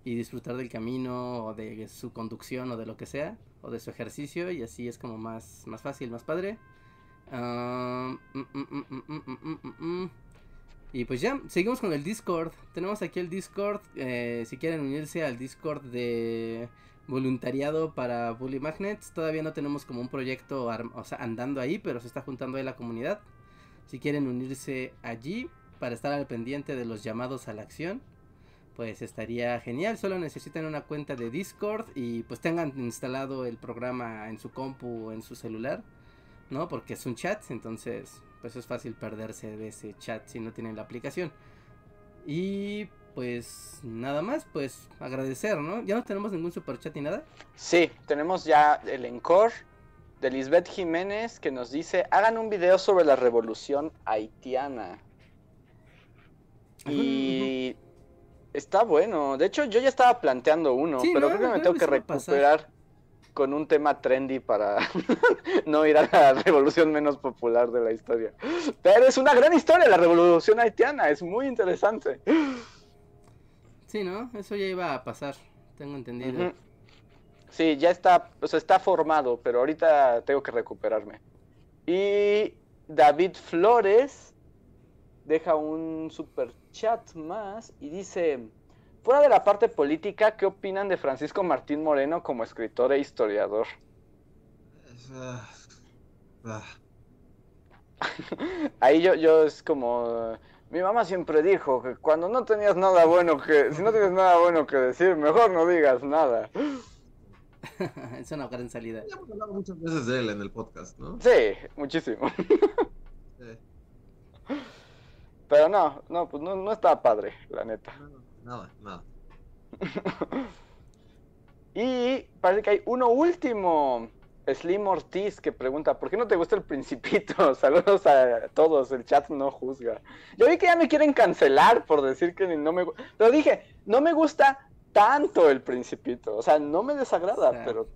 y disfrutar del camino o de su conducción o de lo que sea, o de su ejercicio, y así es como más, más fácil, más padre. Y pues ya, seguimos con el Discord. Tenemos aquí el Discord, eh, si quieren unirse al Discord de voluntariado para Bully Magnets. Todavía no tenemos como un proyecto o sea, andando ahí, pero se está juntando ahí la comunidad. Si quieren unirse allí para estar al pendiente de los llamados a la acción pues estaría genial. Solo necesitan una cuenta de Discord y pues tengan instalado el programa en su compu o en su celular, ¿no? Porque es un chat, entonces pues es fácil perderse de ese chat si no tienen la aplicación. Y pues nada más, pues agradecer, ¿no? Ya no tenemos ningún super chat ni nada.
Sí, tenemos ya el encore de Lisbeth Jiménez que nos dice, hagan un video sobre la revolución haitiana. Y está bueno. De hecho, yo ya estaba planteando uno,
Sí,
pero
¿no?
creo que me tengo
que pasar.
recuperar con un tema trendy para no ir a la revolución menos popular de la historia. Pero es una gran historia la revolución haitiana, es muy interesante.
Sí, ¿no? Eso ya iba a pasar, tengo entendido.
Sí, ya está, o sea, está formado, pero ahorita tengo que recuperarme. Y David Flores deja un super chat más y dice, fuera de la parte política, ¿qué opinan de Francisco Martín Moreno como escritor e historiador?
Es, ah,
Ahí yo, yo es como, mi mamá siempre dijo que cuando no tenías nada bueno que, si no tienes nada bueno que decir, mejor no digas nada.
es una gran salida.
ya hemos hablado muchas veces de él en el podcast, ¿no?
Sí, muchísimo. Pero no, no, pues no, no estaba padre, la neta.
No, nada.
Y parece que hay uno último. Slim Ortiz que pregunta, ¿por qué no te gusta el principito? Saludos a todos, el chat no juzga. Yo vi que ya me quieren cancelar por decir que no me... gu- Pero dije, no me gusta tanto el principito. O sea, no me desagrada,
O sea,
pero...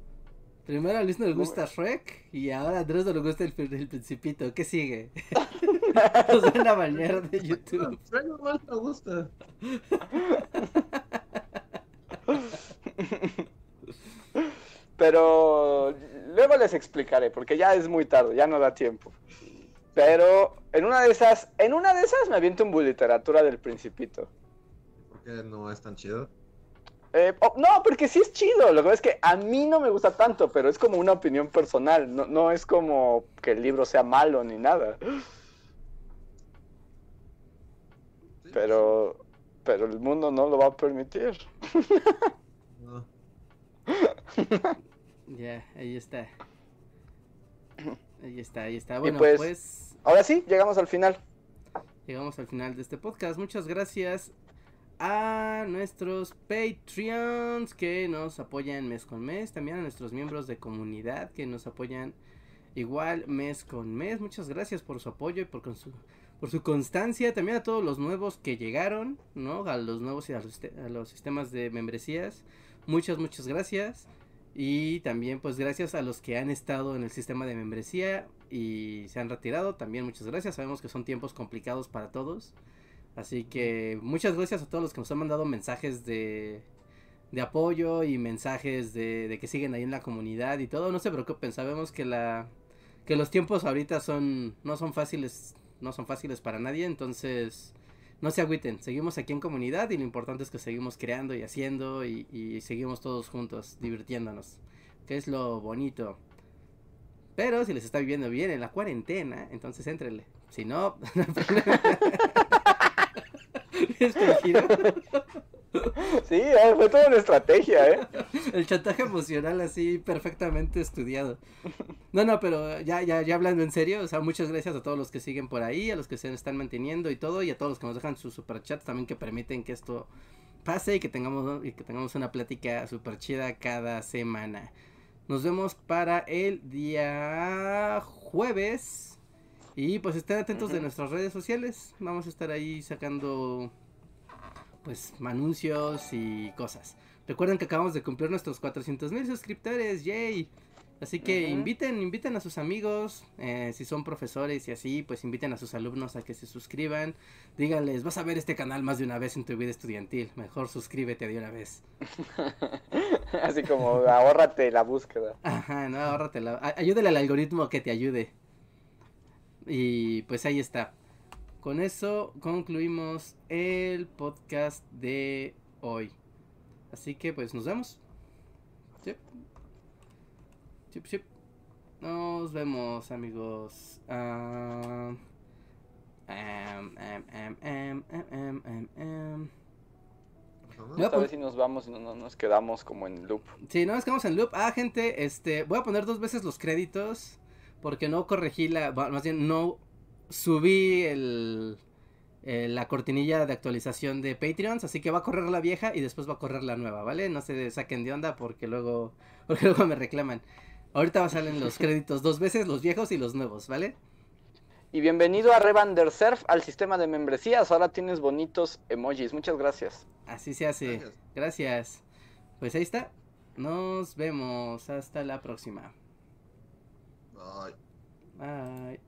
Primero a Luis no le
No,
gusta Shrek y ahora a Andrés no le gusta el, el principito. ¿Qué sigue? Nos van a bañar de YouTube.
Shrek normal me gusta.
Pero luego les explicaré, porque ya es muy tarde, ya no da tiempo. Pero en una de esas, en una de esas me aviento un literatura del Principito.
¿Por qué no es tan chido?
Eh, oh, no, porque sí es chido. Lo que pasa es que a mí no me gusta tanto, pero es como una opinión personal. No, no es como que el libro sea malo ni nada.
Sí,
Pero, pero el mundo no lo va a permitir.
no.
Ya, ahí está. Ahí está, ahí está. Bueno,
pues-
pues
Ahora sí, llegamos al final.
llegamos al final de este podcast. Muchas gracias a nuestros Patreons que nos apoyan mes con mes. También a nuestros miembros de comunidad que nos apoyan igual mes con mes. Muchas gracias por su apoyo y por, con su, por su constancia. También a todos los nuevos que llegaron, ¿no? A los nuevos y a los, a los sistemas de membresías. Muchas, muchas gracias. Y también pues gracias a los que han estado en el sistema de membresía y se han retirado. También muchas gracias. Sabemos que son tiempos complicados para todos. Así que muchas gracias a todos los que nos han mandado mensajes de, de apoyo y mensajes de, de que siguen ahí en la comunidad y todo. No se preocupen, sabemos que la que los tiempos ahorita son no son fáciles, no son fáciles para nadie, entonces no se agüiten, seguimos aquí en comunidad y lo importante es que seguimos creando y haciendo y, seguimos todos juntos divirtiéndonos, que es lo bonito. Pero si les está viviendo bien en la cuarentena, entonces éntrenle. Si no. ¿Viste el giro?
Sí, fue toda una estrategia, ¿eh?
El chantaje emocional así perfectamente estudiado. No, no, pero ya, ya, ya hablando en serio, o sea, muchas gracias a todos los que siguen por ahí, a los que se están manteniendo y todo, y a todos los que nos dejan sus superchats también que permiten que esto pase y que tengamos, y que tengamos una plática super chida cada semana. Nos vemos para el día jueves. Y pues estén atentos de nuestras redes sociales. Vamos a estar ahí sacando pues anuncios y cosas. Recuerden que acabamos de cumplir nuestros 400 mil suscriptores, yay. Así que inviten, inviten a sus amigos, eh, si son profesores y así, pues inviten a sus alumnos a que se suscriban. Díganles, vas a ver este canal más de una vez en tu vida estudiantil, mejor suscríbete de una vez.
Así como ahórrate la búsqueda.
Ajá, no, ahórratela. a- Ayúdale al algoritmo que te ayude. Y pues ahí está. Con eso concluimos el podcast de hoy. Así que pues nos vemos. Chip. Chip, chip. Nos vemos amigos. A
ver si nos vamos y no, nos quedamos como en loop.
Sí, no nos quedamos en loop. Ah, gente, este, voy a poner dos veces los créditos porque no corregí la, más bien no subí el, eh, la cortinilla de actualización de Patreons, así que va a correr la vieja y después va a correr la nueva, ¿vale? No se saquen de onda porque luego, porque luego me reclaman. Ahorita va a salen los créditos dos veces, los viejos y los nuevos, ¿vale?
Y bienvenido a Revander Surf al sistema de membresías. Ahora tienes bonitos emojis. Muchas gracias.
Así se hace.
Gracias.
Gracias. Pues ahí está. Nos vemos. Hasta la próxima.
Bye.
Bye.